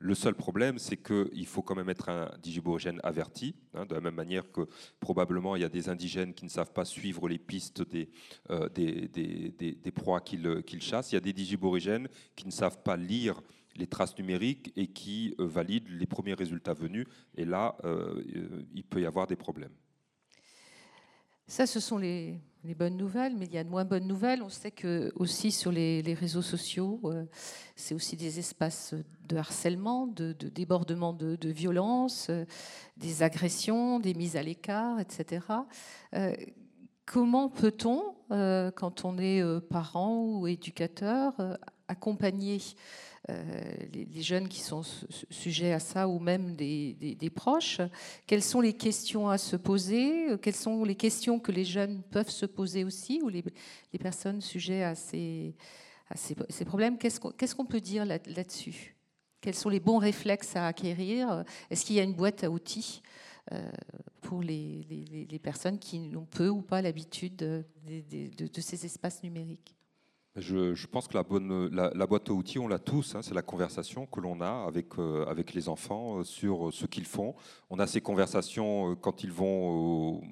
Le seul problème, c'est qu'il faut quand même être un digiborigène averti, hein, de la même manière que probablement il y a des indigènes qui ne savent pas suivre les pistes des, euh, des, proies qu'ils chassent. Il y a des digiborigènes qui ne savent pas lire les traces numériques et qui euh, valident les premiers résultats venus. Et là, euh, il peut y avoir des problèmes. Ça, ce sont les, bonnes nouvelles, mais il y a de moins bonnes nouvelles. On sait que aussi sur les, réseaux sociaux, euh, c'est aussi des espaces de harcèlement, de, débordement de, violence, euh, des agressions, des mises à l'écart, etc. Euh, comment peut-on, quand on est parent ou éducateur, accompagner euh, les, jeunes qui sont sujets à ça ou même des, proches Quelles sont les questions à se poser Quelles sont les questions que les jeunes peuvent se poser aussi ou les, personnes sujets à ces, à ces, problèmes Qu'est-ce qu'on peut dire là-dessus? Quels sont les bons réflexes à acquérir? Est-ce qu'il y a une boîte à outils euh, pour les, personnes qui n'ont peu ou pas l'habitude de ces espaces numériques? Je, pense que la, boîte à outils, on l'a tous. Hein, c'est la conversation que l'on a avec, euh, les enfants euh, sur ce qu'ils font. On a ces conversations euh, quand ils vont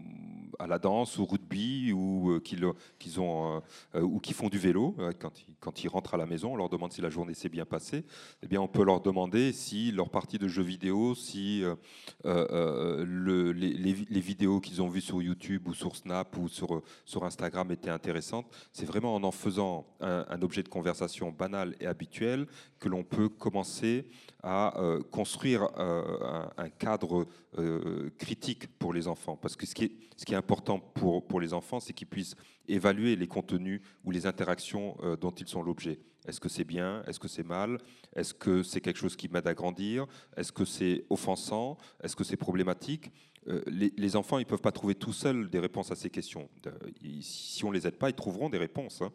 à la danse, au rugby, ou qu'ils ont ou qui font du vélo. Quand ils, quand ils rentrent à la maison, on leur demande si la journée s'est bien passée. Eh bien, on peut leur demander si leur partie de jeux vidéo, si le, les, vidéos qu'ils ont vues sur YouTube ou sur Snap ou sur Instagram étaient intéressantes. C'est vraiment en en faisant un, objet de conversation banal et habituel que l'on peut commencer à euh, construire euh, un, cadre euh, critique pour les enfants. Parce que ce qui est, important pour, pour les enfants, c'est qu'ils puissent évaluer les contenus ou les interactions dont ils sont l'objet. Est-ce que c'est bien? Est-ce que c'est mal? Est-ce que c'est quelque chose qui m'aide à grandir? Est-ce que c'est offensant? Est-ce que c'est problématique? Les, enfants, ils ne peuvent pas trouver tout seuls des réponses à ces questions. si on ne les aide pas, ils trouveront des réponses. Hein.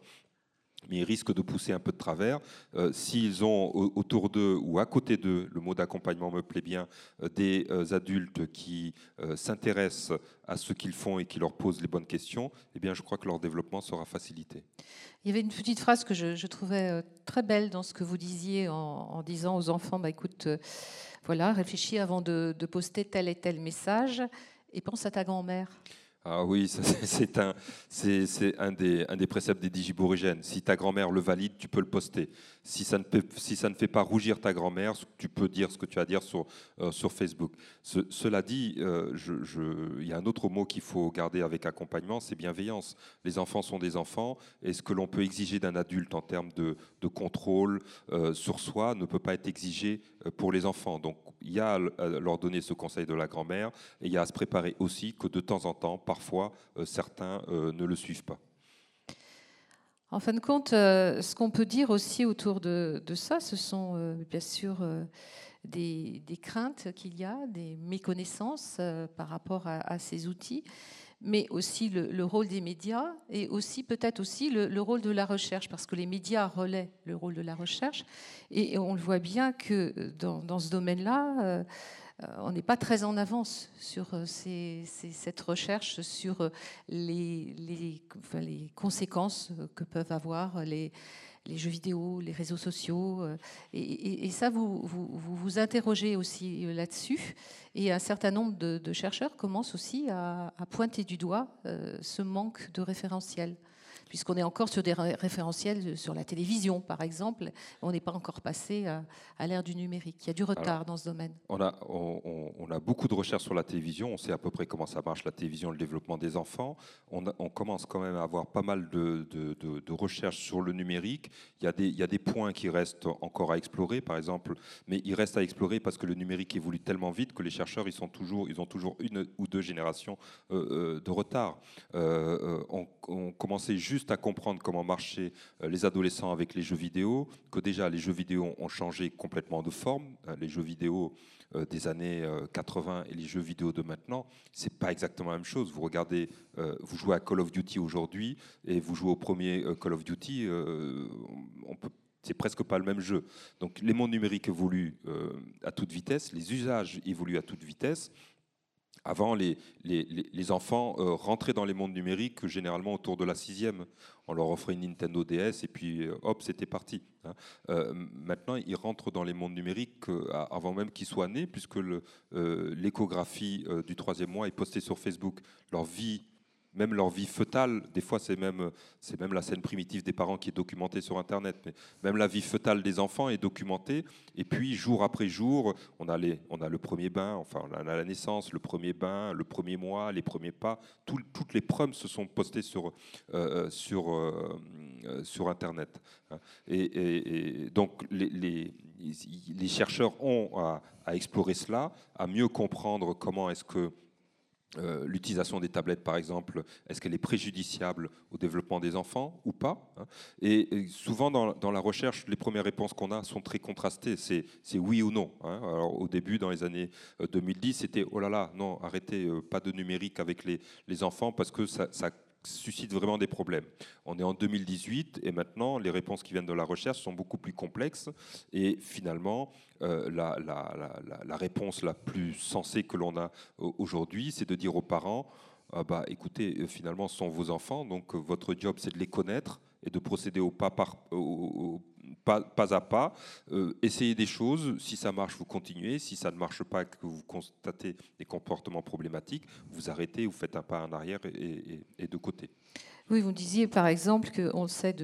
Mais ils risquent de pousser un peu de travers. Euh, S'ils ont au- autour d'eux ou à côté d'eux, le mot d'accompagnement me plaît bien, euh, des euh, adultes qui s'intéressent à ce qu'ils font et qui leur posent les bonnes questions, eh bien, je crois que leur développement sera facilité. Il y avait une petite phrase que je, trouvais très belle dans ce que vous disiez en, disant aux enfants, bah, écoute, voilà, réfléchis avant de poster tel et tel message et pense à ta grand-mère. Ah oui, c'est- un, un, des, un des préceptes des digiborigènes. Si ta grand-mère le valide, tu peux le poster. Si ça ne, peut- si ça ne fait pas rougir ta grand-mère, tu peux dire ce que tu as à dire sur, euh, sur Facebook. Ce- cela dit, euh, il y a un autre mot qu'il faut garder avec accompagnement, c'est bienveillance. Les enfants sont des enfants, et ce que l'on peut exiger d'un adulte en termes de, de contrôle euh, sur soi ne peut pas être exigé pour les enfants. Donc il y a à leur donner ce conseil de la grand-mère, et il y a à se préparer aussi que de temps en temps, parfois, euh, certains euh, ne le suivent pas. En fin de compte, euh, ce qu'on peut dire aussi autour de, ça, ce sont euh, bien sûr euh, des, craintes qu'il y a, des méconnaissances euh, par rapport à ces outils, mais aussi le, le rôle des médias et aussi peut-être aussi le, le rôle de la recherche, parce que les médias relaient le rôle de la recherche, et, on le voit bien que euh, dans, ce domaine-là, euh, euh, on n'est pas très en avance sur cette recherche, sur les, les- conséquences que peuvent avoir les, les jeux vidéo, les réseaux sociaux. euh, Et, ça, vous vous, vous interrogez aussi là-dessus. Et un certain nombre de, chercheurs commencent aussi à, à pointer du doigt euh, ce manque de référentiel. Puisqu'on est encore sur des ré- référentiels sur la télévision, par exemple, on n'est pas encore passé à, à l'ère du numérique. Il y a du retard dans ce domaine. On a, on, on- on a beaucoup de recherches sur la télévision, on sait à peu près comment ça marche la télévision, le développement des enfants. On, a- on commence quand même à avoir pas mal de, de- de- de recherches sur le numérique. Il y, a des, il y a des points qui restent encore à explorer, par exemple, mais ils restent à explorer parce que le numérique évolue tellement vite que les chercheurs ils sont toujours, ils ont toujours une ou deux générations euh, euh, de retard. Euh, euh, on, on commençait juste à comprendre comment marchaient euh, les adolescents avec les jeux vidéo, que déjà les jeux vidéo ont changé complètement de forme. Euh, Les jeux vidéo euh, des années euh, 80 et les jeux vidéo de maintenant, c'est pas exactement la même chose. Vous regardez, vous jouez à Call of Duty aujourd'hui et vous jouez au premier Call of Duty, on peut c'est presque pas le même jeu. Donc les mondes numériques évoluent à toute vitesse, les usages évoluent à toute vitesse. Avant, les, les, les- enfants euh, rentraient dans les mondes numériques généralement autour de la sixième. On leur offrait une Nintendo DS et puis euh, hop, c'était parti. hein. Euh, maintenant, ils rentrent dans les mondes numériques avant même qu'ils soient nés, puisque l'échographie du troisième mois est postée sur Facebook. Leur vie, même leur vie fœtale, des fois c'est même, c'est même la scène primitive des parents qui est documentée sur Internet, mais même la vie fœtale des enfants est documentée. Et puis jour après jour, on a, les, on a le premier bain, enfin on a la naissance, le premier bain, le premier mois, les premiers pas. Tout- toutes les preuves se sont postées sur, euh, sur, euh, euh, sur Internet. hein. Et, donc les, les, chercheurs ont à explorer cela, à mieux comprendre comment est-ce que euh, l'utilisation des tablettes, par exemple, est-ce qu'elle est préjudiciable au développement des enfants ou pas hein? Et, souvent, dans, la recherche, les premières réponses qu'on a sont très contrastées. C'est oui ou non. hein? Alors, au début, dans les années euh, 2010, c'était oh là là, non, arrêtez, euh, pas de numérique avec les, les enfants parce que ça suscite vraiment des problèmes. On est en 2018 et maintenant, les réponses qui viennent de la recherche sont beaucoup plus complexes et finalement, euh, la, la- la- réponse la plus sensée que l'on a euh, aujourd'hui, c'est de dire aux parents, ah bah, écoutez, euh, finalement, ce sont vos enfants, donc votre job, c'est de les connaître et de procéder au pas, par, pas, à pas. Euh, essayez des choses, si ça marche, vous continuez, si ça ne marche pas, que vous constatez des comportements problématiques, vous arrêtez, vous faites un pas en arrière et, de côté. Oui, vous disiez par exemple qu'on le sait,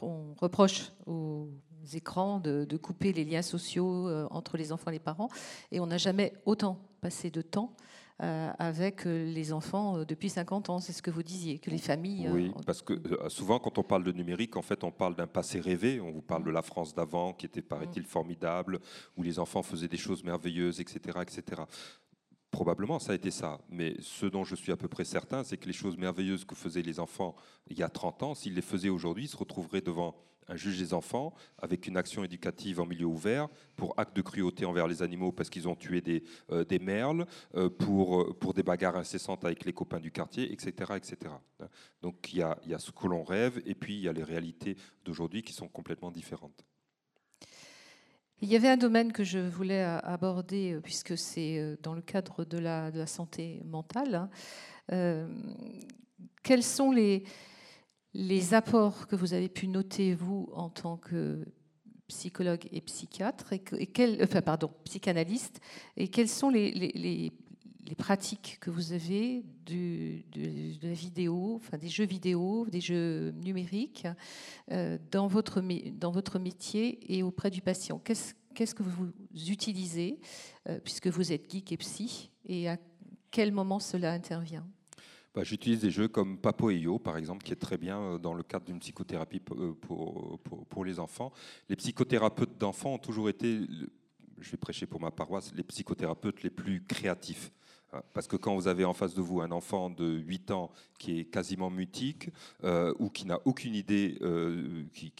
on, reproche aux écrans de, couper les liens sociaux euh, entre les enfants et les parents, et on n'a jamais autant passé de temps avec euh, les enfants euh, depuis 50 ans. C'est ce que vous disiez, que les familles. euh, Oui, parce que euh, souvent, quand on parle de numérique, en fait, on parle d'un passé rêvé. On vous parle de la France d'avant, qui était, paraît-il, formidable, où les enfants faisaient des choses merveilleuses, etc., etc. Probablement, ça a été ça. Mais ce dont je suis à peu près certain, c'est que les choses merveilleuses que faisaient les enfants il y a 30 ans, s'ils les faisaient aujourd'hui, ils se retrouveraient devant un juge des enfants avec une action éducative en milieu ouvert pour acte de cruauté envers les animaux parce qu'ils ont tué des, des merles, pour, pour des bagarres incessantes avec les copains du quartier, etc. etc. Donc il y a, y a ce que l'on rêve et puis il y a les réalités d'aujourd'hui qui sont complètement différentes. Il y avait un domaine que je voulais aborder, euh, puisque c'est euh, dans le cadre de la, de la santé mentale. Hein. Euh, quels sont les, les apports que vous avez pu noter, vous, en tant que psychologue et psychiatre, et, pardon, psychanalyste, et quels sont les, pratiques que vous avez de, la vidéo, des jeux vidéo, des jeux numériques euh, dans, votre, métier et auprès du patient? Qu'est-ce, qu'est-ce que vous utilisez, euh, puisque vous êtes geek et psy, et à quel moment cela intervient? Bah, J'utilise des jeux comme Papo et Yo, par exemple, qui est très bien euh, dans le cadre d'une psychothérapie pour, pour, pour, les enfants. Les psychothérapeutes d'enfants ont toujours été, je vais prêcher pour ma paroisse, les psychothérapeutes les plus créatifs. Hein, parce que quand vous avez en face de vous un enfant de 8 ans qui est quasiment mutique euh, ou qui n'a aucune idée, euh, qui,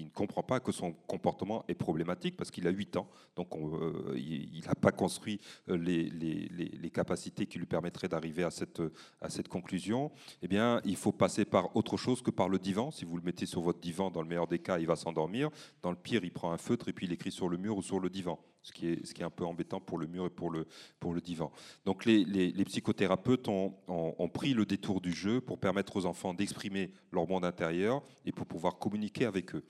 ne comprend pas que son comportement est problématique parce qu'il a 8 ans, donc euh, il n'a pas construit les, les, capacités qui lui permettraient d'arriver à cette, à cette conclusion, eh bien, il faut passer par autre chose que par le divan. Si vous le mettez sur votre divan, dans le meilleur des cas, il va s'endormir. Dans le pire, il prend un feutre et puis il écrit sur le mur ou sur le divan ce qui est, un peu embêtant pour le mur et pour le, divan. Donc les, psychothérapeutes ont, pris le détour du jeu pour permettre aux enfants d'exprimer leur monde intérieur et pour pouvoir communiquer avec eux.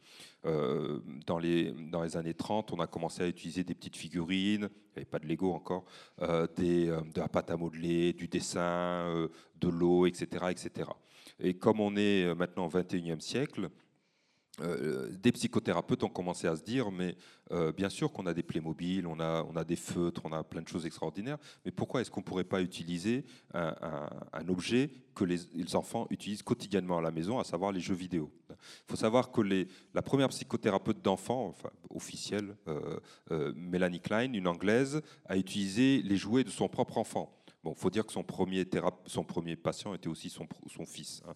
Euh, dans, les, années 30, on a commencé à utiliser des petites figurines, il n'y avait pas de Lego encore, euh, euh, de la pâte à modeler, du dessin, de l'eau, etc., etc. Et comme on est maintenant au 21e siècle, euh, des psychothérapeutes ont commencé à se dire, mais euh, bien sûr qu'on a des Playmobil, on a, on a des feutres, on a plein de choses extraordinaires, mais pourquoi est-ce qu'on ne pourrait pas utiliser un, objet que les, enfants utilisent quotidiennement à la maison, à savoir les jeux vidéo? Il faut savoir que la première psychothérapeute d'enfants, officielle, euh, Mélanie Klein, une anglaise, a utilisé les jouets de son propre enfant. Bon, faut dire que son premier, son premier patient était aussi son, son fils. Hein.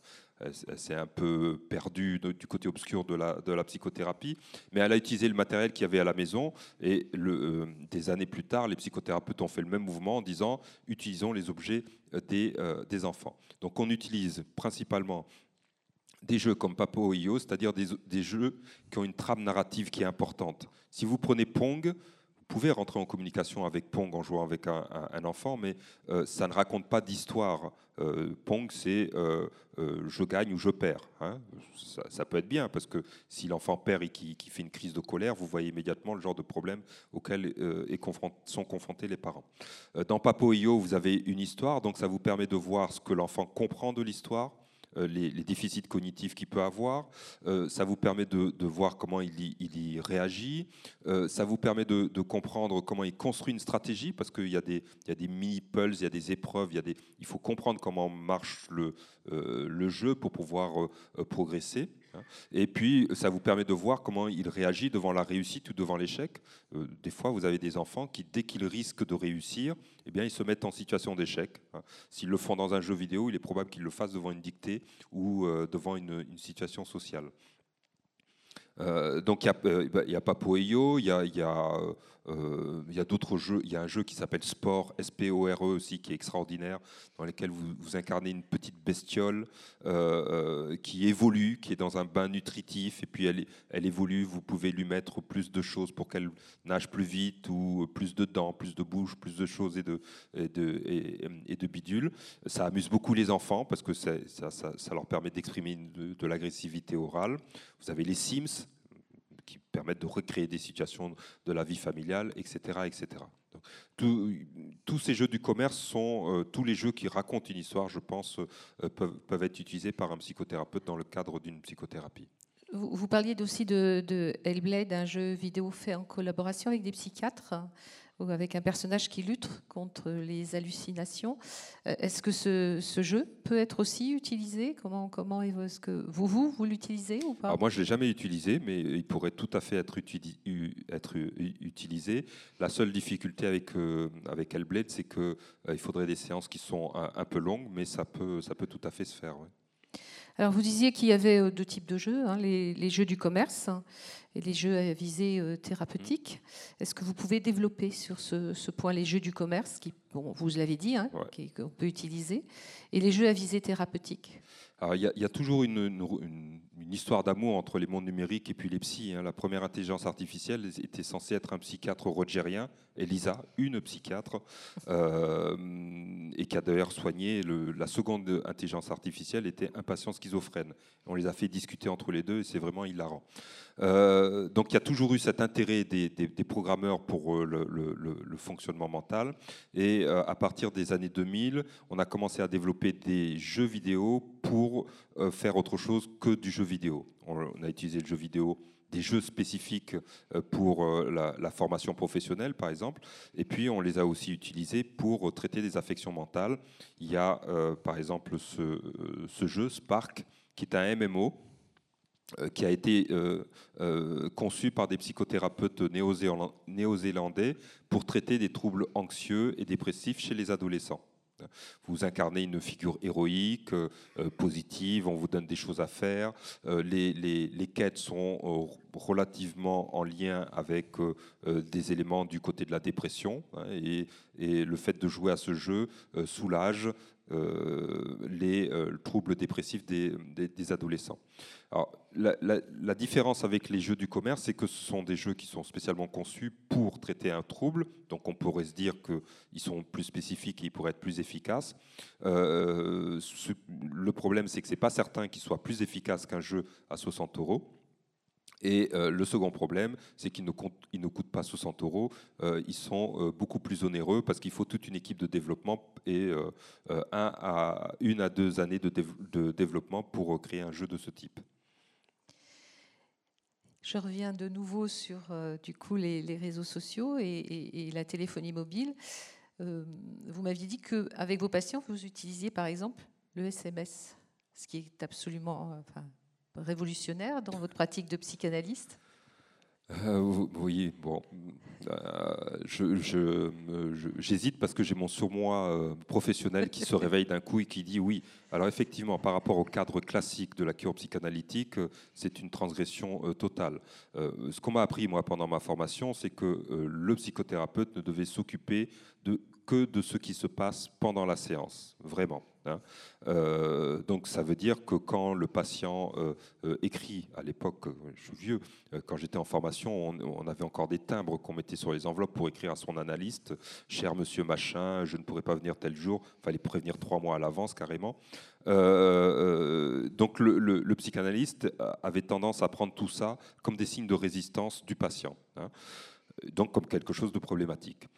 S'est un peu perdue du côté obscur de la, psychothérapie, mais elle a utilisé le matériel qu'il y avait à la maison. Et euh, des années plus tard, les psychothérapeutes ont fait le même mouvement en disant utilisons les objets euh, des, euh, enfants. Donc on utilise principalement des jeux comme Papo Io, c'est-à-dire des, jeux qui ont une trame narrative qui est importante. Si vous prenez Pong, pouvez rentrer en communication avec Pong en jouant avec un, enfant, mais euh, ça ne raconte pas d'histoire. Euh, Pong, c'est euh, je gagne ou je perds. Hein. Ça, peut être bien, parce que si l'enfant perd et qui, fait une crise de colère, vous voyez immédiatement le genre de problème auquel sont confrontés les parents. Dans Papo Io, vous avez une histoire, donc ça vous permet de voir ce que l'enfant comprend de l'histoire euh, les, déficits cognitifs qu'il peut avoir. Euh, ça vous permet de, voir comment il y, réagit. Euh, ça vous permet de, comprendre comment il construit une stratégie, parce qu'il y a des, des mini-pulls, il y a des épreuves, il, y des, il faut comprendre comment marche le jeu pour pouvoir progresser. Hein. Et puis, ça vous permet de voir comment il réagit devant la réussite ou devant l'échec. Euh, des fois, vous avez des enfants qui, dès qu'ils risquent de réussir, eh bien, ils se mettent en situation d'échec. Hein. S'ils le font dans un jeu vidéo, il est probable qu'ils le fassent devant une dictée ou euh, devant une, une situation sociale. Euh, donc il y, a, euh, il y a a, euh, il y a d'autres jeux. Il y a un jeu qui s'appelle Sport, S-P-O-R-E aussi, qui est extraordinaire, dans lequel vous, incarnez une petite bestiole qui évolue, qui est dans un bain nutritif, et puis elle, évolue. Vous pouvez lui mettre plus de choses pour qu'elle nage plus vite, ou plus de dents, plus de bouche, plus de choses et de, bidules. Ça amuse beaucoup les enfants parce que ça, leur permet d'exprimer de, de l'agressivité orale. Vous avez les Sims qui permettent de recréer des situations de la vie familiale, etc. etc. tous ces jeux du commerce sont euh, tous les jeux qui racontent une histoire, je pense, euh, peuvent, peuvent, être utilisés par un psychothérapeute dans le cadre d'une psychothérapie. Vous, parliez aussi de, de Hellblade, un jeu vidéo fait en collaboration avec des psychiatres ou avec un personnage qui lutte contre les hallucinations. Euh, est-ce que ce, jeu peut être aussi utilisé? Comment, comment est-ce que vous, vous, vous l'utilisez ou pas? Moi, je ne l'ai jamais utilisé, mais il pourrait tout à fait être, être utilisé. La seule difficulté avec, euh, avec Hellblade, c'est qu'il euh, il faudrait des séances qui sont un, peu longues, mais ça peut, ça peut tout à fait se faire. Alors vous disiez qu'il y avait deux types de jeux, hein, les, jeux du commerce et les jeux à visée thérapeutique. Est-ce que vous pouvez développer sur ce, point les jeux du commerce, qui, bon, vous l'avez dit, hein, qu'on peut utiliser, et les jeux à visée thérapeutique? Il y, a toujours une, histoire d'amour entre les mondes numériques et puis les psys. Hein. La première intelligence artificielle était censée être un psychiatre rogerien, Elisa, une psychiatre, euh, et qui a d'ailleurs soigné. la seconde intelligence artificielle était un patient schizophrène. On les a fait discuter entre les deux et c'est vraiment hilarant. Euh, donc il y a toujours eu cet intérêt des, programmeurs pour euh, le, fonctionnement mental. Et euh, à partir des années 2000, on a commencé à développer des jeux vidéo pour faire autre chose que du jeu vidéo. On, a utilisé le jeu vidéo des jeux spécifiques pour la, formation professionnelle, par exemple. Et puis, on les a aussi utilisés pour traiter des affections mentales. Il y a, par exemple, ce, jeu, Spark, qui est un MMO qui a été euh, euh, conçu par des psychothérapeutes néo-zélandais pour traiter des troubles anxieux et dépressifs chez les adolescents. Vous incarnez une figure héroïque, positive, on vous donne des choses à faire. les, quêtes sont relativement en lien avec des éléments du côté de la dépression. Hein, et, le fait de jouer à ce jeu soulage les troubles dépressifs des, des adolescents. Alors, la, différence avec les jeux du commerce, c'est que ce sont des jeux qui sont spécialement conçus pour traiter un trouble. Donc, on pourrait se dire qu'ils sont plus spécifiques et ils pourraient être plus efficaces. Euh, le problème, c'est que ce n'est pas certain qu'ils soient plus efficaces qu'un jeu à 60 euros. Et euh, le second problème, c'est qu'ils ne, coûtent pas 60 euros, euh, ils sont beaucoup plus onéreux parce qu'il faut toute une équipe de développement et un à, une à deux années de, développement pour créer un jeu de ce type. Je reviens de nouveau sur euh, du coup les, réseaux sociaux et, la téléphonie mobile. Euh, vous m'aviez dit qu'avec vos patients, vous utilisiez par exemple le SMS, ce qui est absolument révolutionnaire dans votre pratique de psychanalyste. Euh, oui, bon, euh, j'hésite je, parce que j'ai mon surmoi euh, professionnel qui se réveille d'un coup et qui dit oui. Alors effectivement, par rapport au cadre classique de la cure psychanalytique, c'est une transgression totale. ce qu'on m'a appris moi pendant ma formation, c'est que le psychothérapeute ne devait s'occuper de que de ce qui se passe pendant la séance, vraiment. Hein. Euh, donc ça veut dire que quand le patient euh, euh, écrit, à l'époque, je suis vieux, quand j'étais en formation, on, avait encore des timbres qu'on mettait sur les enveloppes pour écrire à son analyste, cher monsieur machin, je ne pourrais pas venir tel jour, il fallait prévenir trois mois à l'avance carrément. donc le, psychanalyste avait tendance à prendre tout ça comme des signes de résistance du patient, hein. donc comme quelque chose de problématique.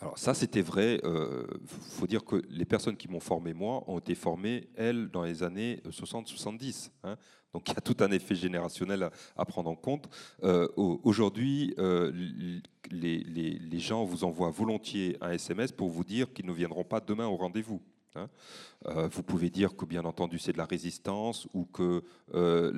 Alors ça, c'était vrai. Il euh, faut dire que les personnes qui m'ont formé, moi, ont été formées, elles, dans les années 60-70. Hein. Donc il y a tout un effet générationnel à, prendre en compte. Euh, aujourd'hui, euh, les, les, gens vous envoient volontiers un SMS pour vous dire qu'ils ne viendront pas demain au rendez-vous. Hein. Euh, vous pouvez dire que bien entendu c'est de la résistance ou que euh,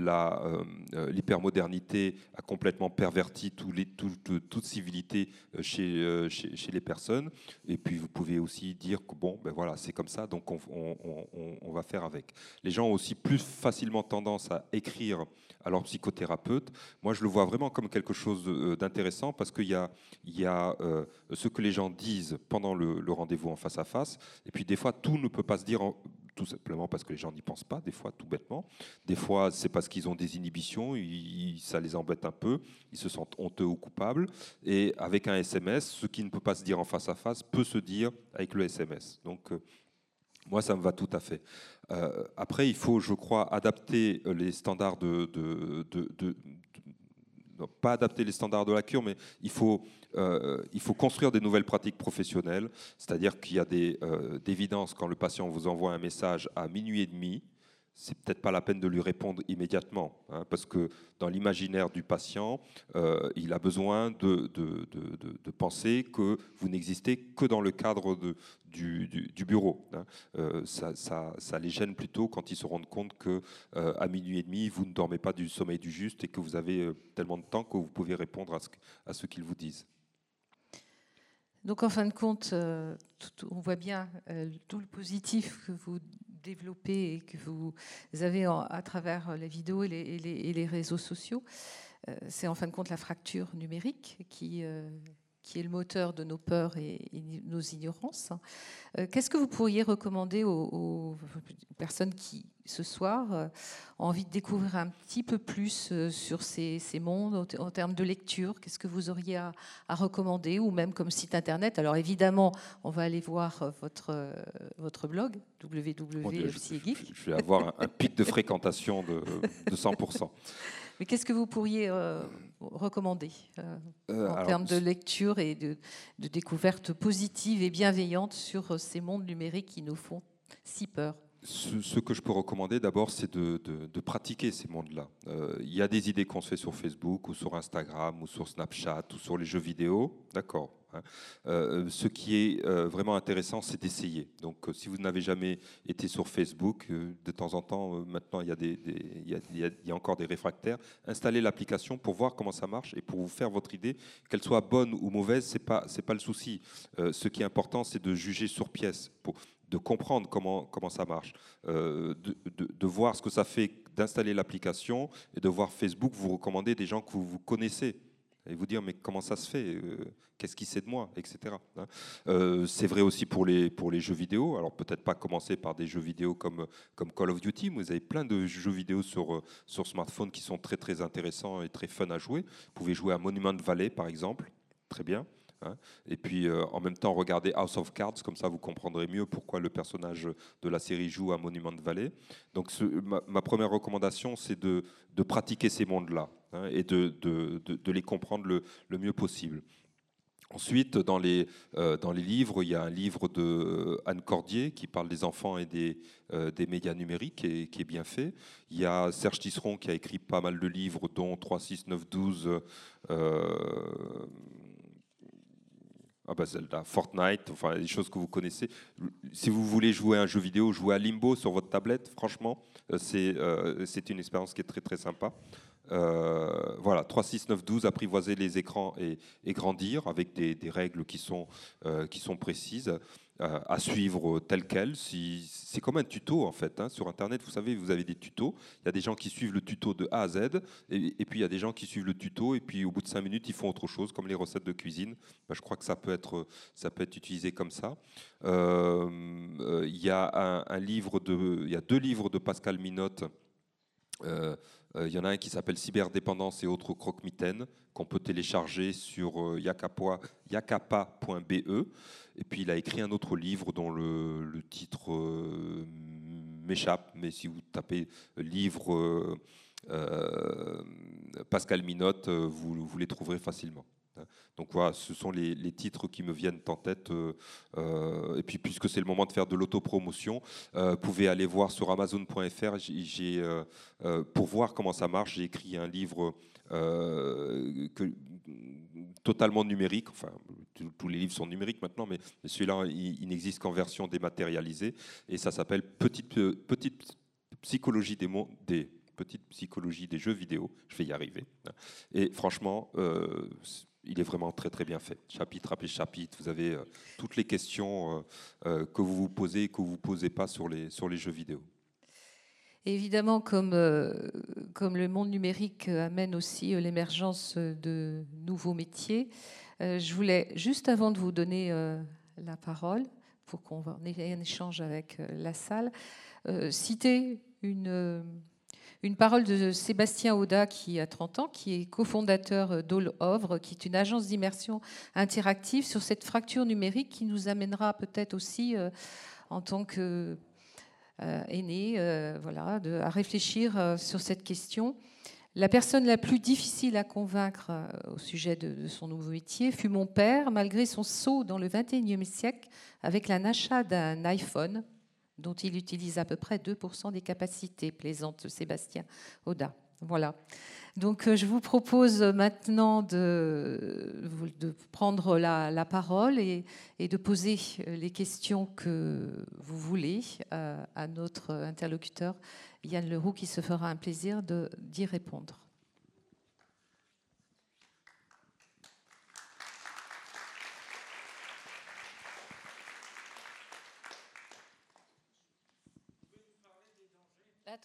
euh, l'hypermodernité a complètement perverti toute civilité chez, les personnes. Et puis vous pouvez aussi dire que bon, ben voilà, c'est comme ça, donc on, va faire avec. Les gens ont aussi plus facilement tendance à écrire à leur psychothérapeute. Moi, je le vois vraiment comme quelque chose d'intéressant parce qu'il y a, ce que les gens disent pendant le, le rendez-vous en face à face, et puis des fois tout ne peut pas se dire tout simplement parce que les gens n'y pensent pas, des fois tout bêtement. Des fois, c'est parce qu'ils ont des inhibitions, ça les embête un peu, ils se sentent honteux ou coupables. Et avec un SMS, ce qui ne peut pas se dire en face à face peut se dire avec le SMS. Donc, euh, moi, ça me va tout à fait. Euh, après, il faut, je crois, adapter les standards de, de, pas adapter les standards de la cure, mais il faut euh, il faut construire des nouvelles pratiques professionnelles, c'est-à-dire qu'il y a des euh, d'évidence quand le patient vous envoie un message à minuit et demi, c'est peut-être pas la peine de lui répondre immédiatement, hein, parce que dans l'imaginaire du patient, euh, il a besoin de, penser que vous n'existez que dans le cadre du, bureau. Hein. ça, ça, les gêne plutôt quand ils se rendent compte que à minuit et demi, vous ne dormez pas du sommeil du juste et que vous avez tellement de temps que vous pouvez répondre à ce, à qu'ils vous disent. Donc en fin de compte, euh, on voit bien euh, tout le positif que vous développez et que vous avez à travers les vidéos et les, réseaux sociaux, c'est en fin de compte la fracture numérique qui, qui est le moteur de nos peurs et, nos ignorances. Euh, qu'est-ce que vous pourriez recommander aux, personnes qui, ce soir, euh, ont envie de découvrir un petit peu plus euh, sur ces, mondes en, termes de lecture? Qu'est-ce que vous auriez à, recommander? Ou même comme site internet? Alors évidemment, on va aller voir votre, votre blog www.psygeek. Je, je, vais avoir un, pic de fréquentation de, de 100%. Mais qu'est-ce que vous pourriez euh, recommander euh, euh, en termes de lecture et de, de, découverte positive et bienveillante sur ces mondes numériques qui nous font si peur? Ce, que je peux recommander d'abord, c'est de, pratiquer ces mondes-là. Il y a des idées qu'on se fait sur Facebook ou sur Instagram ou sur Snapchat ou sur les jeux vidéo, d'accord. Hein. Euh, ce qui est euh, vraiment intéressant, c'est d'essayer. Donc, euh, si vous n'avez jamais été sur Facebook, de temps en temps, maintenant, il y, a des, encore des réfractaires. Installez l'application pour voir comment ça marche et pour vous faire votre idée, qu'elle soit bonne ou mauvaise, pas c'est pas le souci. ce qui est important, c'est de juger sur pièce. De comprendre comment, ça marche, de, voir ce que ça fait d'installer l'application et de voir Facebook vous recommander des gens que vous connaissez et vous dire mais comment ça se fait euh, Qu'est-ce qui sait de moi Etc. Hein. Euh, c'est vrai aussi pour les, pour les jeux vidéo. Alors peut-être pas commencer par des jeux vidéo comme, comme Call of Duty, mais vous avez plein de jeux vidéo sur, euh, sur smartphone qui sont très très intéressants et très fun à jouer. Vous pouvez jouer à Monument Valley par exemple, très bien. Hein. Et puis en même temps, regardez House of Cards, comme ça vous comprendrez mieux pourquoi le personnage de la série joue à Monument Valley. Donc ma, première recommandation, c'est de, pratiquer ces mondes-là. Hein, et de, les comprendre le, mieux possible. Ensuite, dans les, euh, dans les livres, il y a un livre de euh, Anne Cordier qui parle des enfants et des, euh, des médias numériques et qui est bien fait. Il y a Serge Tisseron qui a écrit pas mal de livres, dont 3, 6, 9, 12. Ah bah Zelda, Fortnite, enfin des choses que vous connaissez. Si vous voulez jouer à un jeu vidéo, jouer à Limbo sur votre tablette, franchement, c'est c'est une expérience qui est très très sympa. Euh, voilà, 3, 6, 9, 12, apprivoiser les écrans et, grandir avec des, règles euh, qui sont précises. Euh, à suivre tel quel. C'est comme un tuto en fait. Hein. Sur Internet, vous savez, vous avez des tutos. Il y a des gens qui suivent le tuto de A à Z, et, puis il y a des gens qui suivent le tuto, et puis au bout de 5 minutes, ils font autre chose, comme les recettes de cuisine. Ben, je crois que ça peut être, ça peut être utilisé comme ça. il y a un, y a deux livres de Pascal Minotte. Il euh, y en a un qui s'appelle Cyberdépendance et autres croque-mitaines qu'on peut télécharger sur euh, yakapa.be. Et puis il a écrit un autre livre dont le, titre euh, m'échappe, mais si vous tapez livre Pascal Minotte, vous les trouverez facilement. Donc voilà, ce sont les, titres qui me viennent en tête. Euh, euh, et puis puisque c'est le moment de faire de l'autopromotion, euh, vous pouvez aller voir sur Amazon.fr. J'ai, pour voir comment ça marche, j'ai écrit un livre totalement numérique. Enfin, tous les livres sont numériques maintenant, mais celui-là, il, n'existe qu'en version dématérialisée. Et ça s'appelle Petite, petite psychologie des, des petite psychologie des jeux vidéo. Je vais y arriver. Et franchement, il est vraiment très très bien fait. Chapitre après chapitre, vous avez euh, toutes les questions euh, euh, que vous vous posez et que vous ne posez pas sur les, sur les jeux vidéo. Évidemment, comme, comme le monde numérique amène aussi l'émergence de nouveaux métiers, je voulais, juste avant de vous donner la parole, pour qu'on ait un échange avec la salle, citer une une parole de Sébastien Auda, qui a 30 ans, qui est cofondateur d'All Ovre, qui est une agence d'immersion interactive sur cette fracture numérique qui nous amènera peut-être aussi, euh, en tant que euh, euh, voilà, à réfléchir sur cette question. La personne la plus difficile à convaincre au sujet de, son nouveau métier fut mon père, malgré son saut dans le 21e siècle avec l'achat d'un iPhone dont il utilise à peu près 2% des capacités, plaisante Sébastien Oda. Voilà. Donc euh, je vous propose maintenant de, de prendre la, parole et, de poser les questions que vous voulez euh, à notre interlocuteur Yann Leroux qui se fera un plaisir d'y répondre.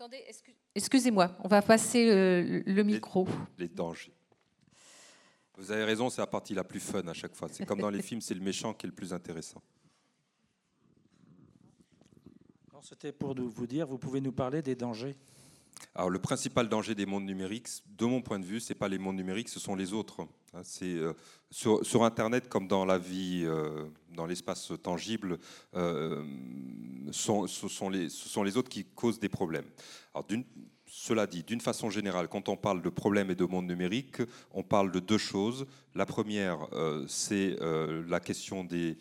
Attendez, excusez-moi, on va passer le, micro. Les, dangers. Vous avez raison, c'est la partie la plus fun à chaque fois. C'est comme dans les films, c'est le méchant qui est le plus intéressant. C'était pour vous dire, vous pouvez nous parler des dangers? Alors, le principal danger des mondes numériques, de mon point de vue, ce n'est pas les mondes numériques, ce sont les autres. Hein, c'est euh, sur, Internet comme dans la vie, euh, dans l'espace tangible, euh, ce, sont les, autres qui causent des problèmes. Alors, cela dit, d'une façon générale, quand on parle de problèmes et de monde numérique, on parle de deux choses. La première, c'est la question des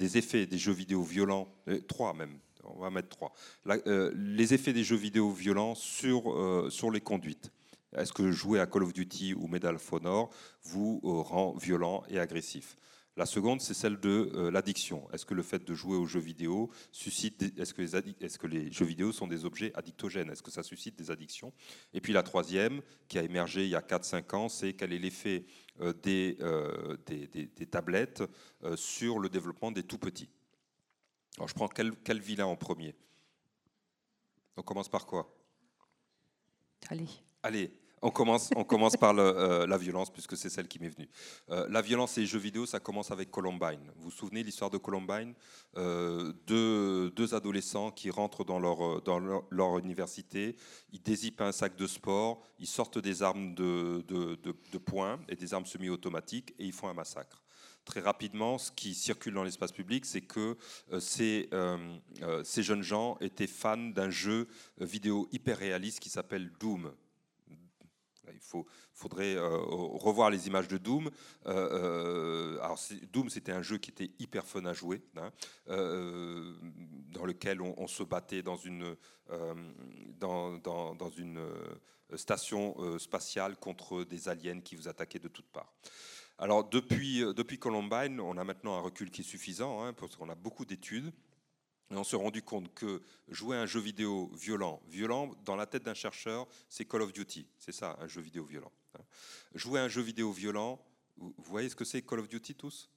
effets des jeux vidéo violents, trois même, on va mettre trois. Euh, les effets des jeux vidéo violents sur, euh, sur les conduites. Est-ce que jouer à Call of Duty ou Medal of Honor vous euh, rend violent et agressif? La seconde, c'est celle de l'addiction. Est-ce que le fait de jouer aux jeux vidéo suscite, est-ce que, les est-ce que les jeux vidéo sont des objets addictogènes? Est-ce que ça suscite des addictions? Et puis la troisième, qui a émergé il y a 4-5 ans, c'est quel est l'effet des, des, des, tablettes sur le développement des tout petits? Alors, je prends quel, quel vilain en premier On commence par quoi? Allez. Allez, on commence, on commence par euh, la violence, puisque c'est celle qui m'est venue. Euh, la violence et les jeux vidéo, ça commence avec Columbine. Vous vous souvenez de l'histoire de Columbine? Euh, deux, deux, adolescents qui rentrent dans leur, dans leur, université, ils dézippent un sac de sport, ils sortent des armes de, de, de poing et des armes semi-automatiques et ils font un massacre très rapidement, ce qui circule dans l'espace public, c'est que euh, ces, euh, euh, ces, jeunes gens étaient fans d'un jeu vidéo hyper réaliste qui s'appelle Doom. Il faut, faudrait revoir les images de Doom. Doom, c'était un jeu qui était hyper fun à jouer, hein, dans lequel on, se battait dans une station spatiale contre des aliens qui vous attaquaient de toutes parts. Alors depuis, euh, depuis Columbine, on a maintenant un recul qui est suffisant, hein, parce qu'on a beaucoup d'études. Et on s'est rendu compte que jouer un jeu vidéo violent, violent dans la tête d'un chercheur, c'est Call of Duty. C'est ça, un jeu vidéo violent. Hein. Jouer un jeu vidéo violent, vous voyez ce que c'est Call of Duty tous?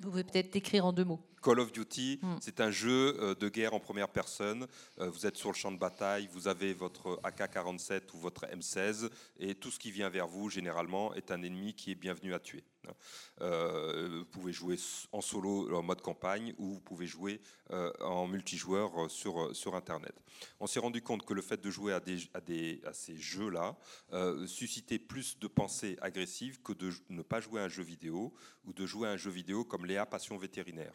Vous pouvez peut-être décrire en deux mots. Call of Duty, hmm. c'est un jeu euh, de guerre en première personne. Euh, vous êtes sur le champ de bataille, vous avez votre AK-47 ou votre M16, et tout ce qui vient vers vous, généralement, est un ennemi qui est bienvenu à tuer. Euh, vous pouvez jouer en solo en mode campagne ou vous pouvez jouer en multijoueur sur, sur Internet. On s'est rendu compte que le fait de jouer à, des, à ces jeux-là suscitait plus de pensées agressives que de ne pas jouer à un jeu vidéo ou de jouer à un jeu vidéo comme Léa Passion Vétérinaire.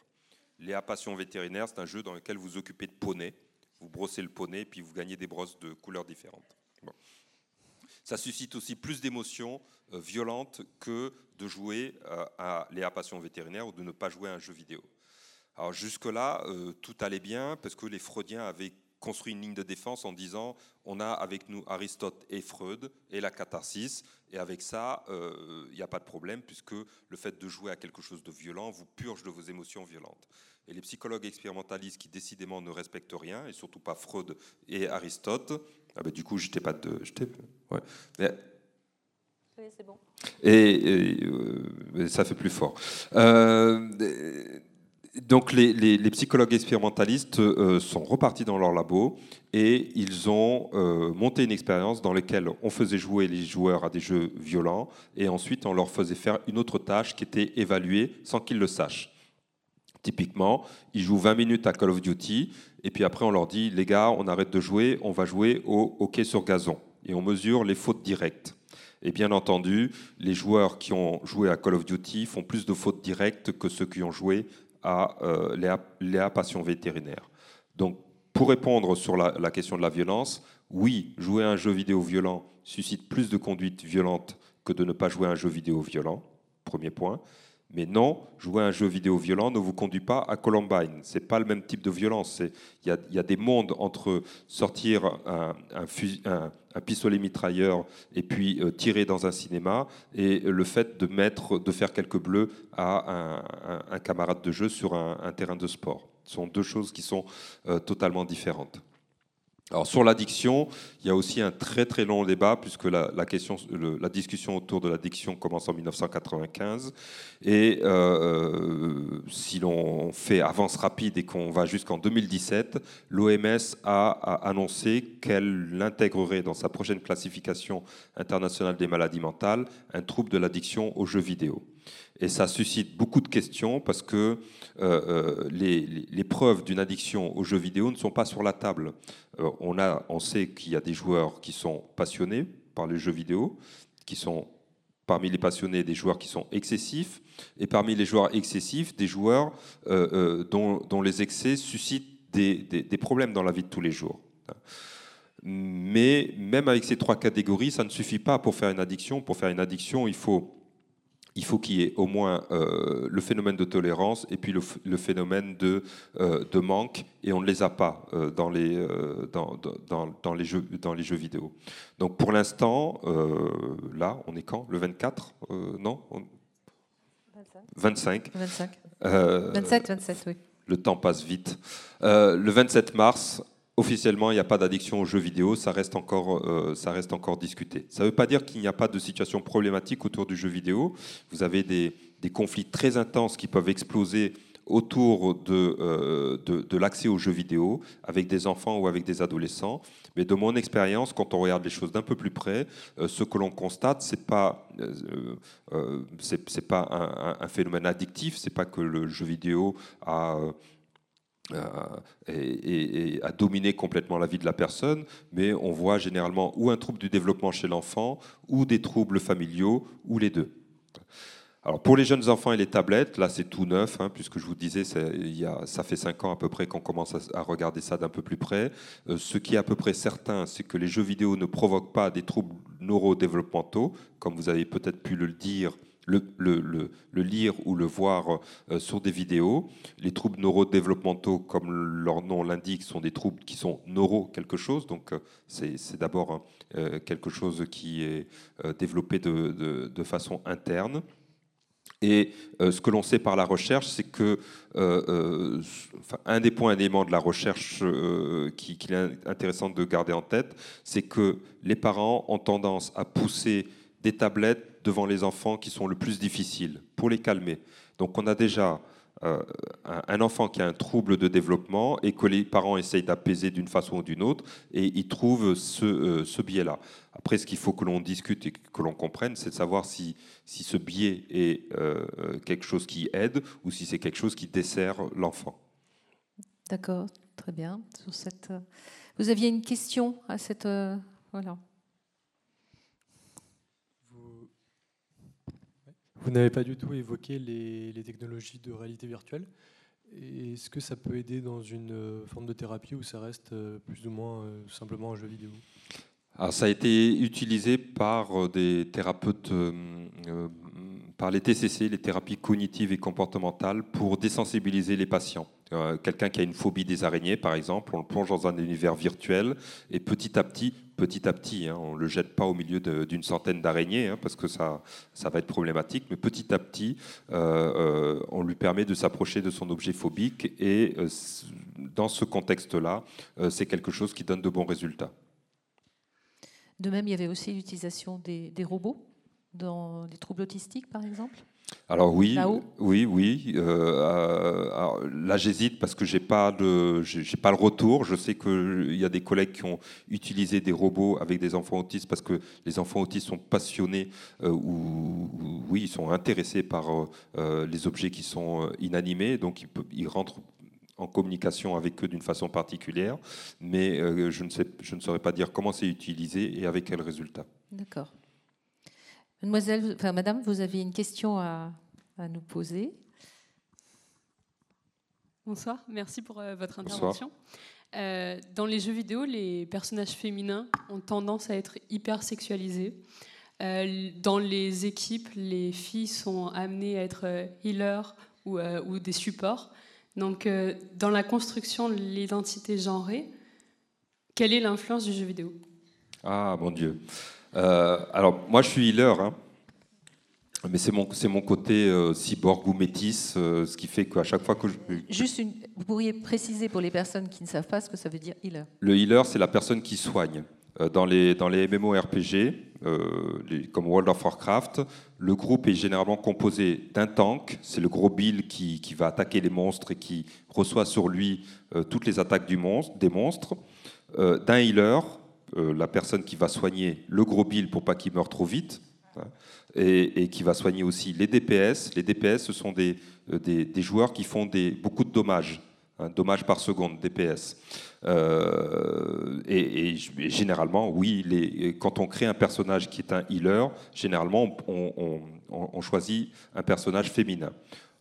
Léa Passion Vétérinaire, c'est un jeu dans lequel vous occupez de poney. Vous brossez le poney, puis vous gagnez des brosses de couleurs différentes. Ça suscite aussi plus d'émotions euh, violentes que de jouer euh, à Léa Passion Vétérinaire ou de ne pas jouer à un jeu vidéo. Alors jusque-là, euh, tout allait bien parce que les Freudiens avaient construit une ligne de défense en disant on a avec nous Aristote et Freud et la catharsis, et avec ça, il n'y a pas de problème, puisque le fait de jouer à quelque chose de violent vous purge de vos émotions violentes. Et les psychologues expérimentalistes qui décidément ne respectent rien, et surtout pas Freud et Aristote, ah ben, du coup, j'étais pas de. Ouais. C'est bon. Et, euh, ça fait plus fort. Euh, donc les, les, psychologues expérimentalistes euh, sont repartis dans leur labo et ils ont monté une expérience dans laquelle on faisait jouer les joueurs à des jeux violents et ensuite on leur faisait faire une autre tâche qui était évaluée sans qu'ils le sachent. Typiquement, ils jouent 20 minutes à Call of Duty, et puis après on leur dit, les gars, on arrête de jouer, on va jouer au hockey sur gazon. Et on mesure les fautes directes. Et bien entendu, les joueurs qui ont joué à Call of Duty font plus de fautes directes que ceux qui ont joué à euh, Léa, Passion Vétérinaire. Donc, pour répondre sur la, question de la violence, oui, jouer à un jeu vidéo violent suscite plus de conduite violente que de ne pas jouer à un jeu vidéo violent, premier point. Mais non, jouer un jeu vidéo violent ne vous conduit pas à Columbine. Ce n'est pas le même type de violence. Il y, a des mondes entre sortir un, pistolet mitrailleur et puis euh, tirer dans un cinéma et le fait de faire quelques bleus à un, camarade de jeu sur un, terrain de sport. Ce sont deux choses qui sont euh, totalement différentes. Alors sur l'addiction, il y a aussi un très très long débat puisque la, question, la discussion autour de l'addiction commence en 1995 et euh, euh, si l'on fait avance rapide et qu'on va jusqu'en 2017, l'OMS a, a, annoncé qu'elle intégrerait dans sa prochaine classification internationale des maladies mentales un trouble de l'addiction aux jeux vidéo. Et ça suscite beaucoup de questions parce que euh, euh, les, preuves d'une addiction aux jeux vidéo ne sont pas sur la table. Euh, on, a, on sait qu'il y a des joueurs qui sont passionnés par les jeux vidéo, qui sont parmi les passionnés des joueurs qui sont excessifs, et parmi les joueurs excessifs, des joueurs dont, les excès suscitent des, des, problèmes dans la vie de tous les jours. Mais même avec ces trois catégories, ça ne suffit pas pour faire une addiction. Pour faire une addiction, il faut il faut qu'il y ait au moins euh, le phénomène de tolérance et puis le, phénomène de, euh, de, manque, et on ne les a pas euh, dans, les, dans, dans, dans, les jeux, dans les jeux vidéo. Donc pour l'instant, là, on est quand? Le 24 Non? 25. 25. 27, 27, oui. Le temps passe vite. le 27 mars, officiellement, il n'y a pas d'addiction aux jeux vidéo, ça reste encore, euh, ça reste encore discuté. Ça ne veut pas dire qu'il n'y a pas de situation problématique autour du jeu vidéo. Vous avez des, conflits très intenses qui peuvent exploser autour de, euh, de, l'accès aux jeux vidéo avec des enfants ou avec des adolescents. Mais de mon expérience, quand on regarde les choses d'un peu plus près, euh, ce que l'on constate, c'est pas c'est pas un, un, phénomène addictif, c'est pas que le jeu vidéo a euh, et, à dominer complètement la vie de la personne, mais on voit généralement ou un trouble du développement chez l'enfant, ou des troubles familiaux, ou les deux. Alors pour les jeunes enfants et les tablettes, là c'est tout neuf, hein, puisque je vous disais, ça fait cinq ans à peu près qu'on commence à, regarder ça d'un peu plus près. Euh, ce qui est à peu près certain, c'est que les jeux vidéo ne provoquent pas des troubles neurodéveloppementaux, comme vous avez peut-être pu le dire le, lire ou le voir euh, sur des vidéos. Les troubles neurodéveloppementaux, comme leur nom l'indique, sont des troubles qui sont neuro quelque chose. Donc euh, c'est d'abord euh, quelque chose qui est développé de, façon interne. Et ce que l'on sait par la recherche, c'est que un des points éléments de la recherche qu'il qui est intéressant de garder en tête, c'est que les parents ont tendance à pousser des tablettes devant les enfants qui sont le plus difficiles, pour les calmer. Donc on a déjà euh, un enfant qui a un trouble de développement et que les parents essayent d'apaiser d'une façon ou d'une autre, et ils trouvent ce, euh, biais-là. Après, ce qu'il faut que l'on discute et que l'on comprenne, c'est de savoir si, si ce biais est euh, quelque chose qui aide ou si c'est quelque chose qui dessert l'enfant. D'accord, très bien. Sur cette... Vous aviez une question à cette... Voilà. Vous n'avez pas du tout évoqué les, technologies de réalité virtuelle. Est-ce que ça peut aider dans une euh, forme de thérapie ou ça reste euh, plus ou moins euh, simplement un jeu vidéo? Ça a été utilisé par des thérapeutes, par les TCC, les thérapies cognitives et comportementales, pour désensibiliser les patients. Quelqu'un qui a une phobie des araignées, par exemple, on le plonge dans un univers virtuel et petit à petit, petit à petit. Hein, on ne le jette pas au milieu d'une centaine d'araignées hein, parce que ça, va être problématique, mais petit à petit, euh, euh, on lui permet de s'approcher de son objet phobique et euh, dans ce contexte-là, c'est quelque chose qui donne de bons résultats. De même, il y avait aussi l'utilisation des, des robots dans les troubles autistiques, par exemple alors oui, oui, oui. Euh, là, j'hésite parce que j'ai pas j'ai pas le retour. Je sais qu'il y a des collègues qui ont utilisé des robots avec des enfants autistes parce que les enfants autistes sont passionnés euh, ou, oui, ils sont intéressés par euh, les objets qui sont inanimés, donc ils, rentrent en communication avec eux d'une façon particulière, mais je ne sais, je ne saurais pas dire comment c'est utilisé et avec quel résultat. D'accord. Mademoiselle, enfin, Madame, vous aviez une question à, nous poser. Bonsoir, merci pour euh, votre intervention. Euh, dans les jeux vidéo, les personnages féminins ont tendance à être hyper sexualisés. Euh, dans les équipes, les filles sont amenées à être healers ou, ou des supports. Donc, dans la construction de l'identité genrée, quelle est l'influence du jeu vidéo? Ah, mon Dieu. Euh, alors, moi, je suis healer. Hein. Mais c'est mon, c'est mon côté euh, cyborg ou métis, euh, ce qui fait qu'à chaque fois que je... Juste, une, vous pourriez préciser pour les personnes qui ne savent pas ce que ça veut dire healer? Le healer, c'est la personne qui soigne. Euh, dans les, dans les MMORPG, comme World of Warcraft, le groupe est généralement composé d'un tank, c'est le gros Bill qui, va attaquer les monstres et qui reçoit sur lui toutes les attaques des monstres, d'un healer, la personne qui va soigner le gros Bill pour pas qu'il meure trop vite, hein, et, qui va soigner aussi les DPS. Les DPS, ce sont des, euh, joueurs qui font beaucoup de dommages, hein, dommages par seconde, DPS. Euh, et, généralement, oui, quand on crée un personnage qui est un healer, généralement, on, choisit un personnage féminin.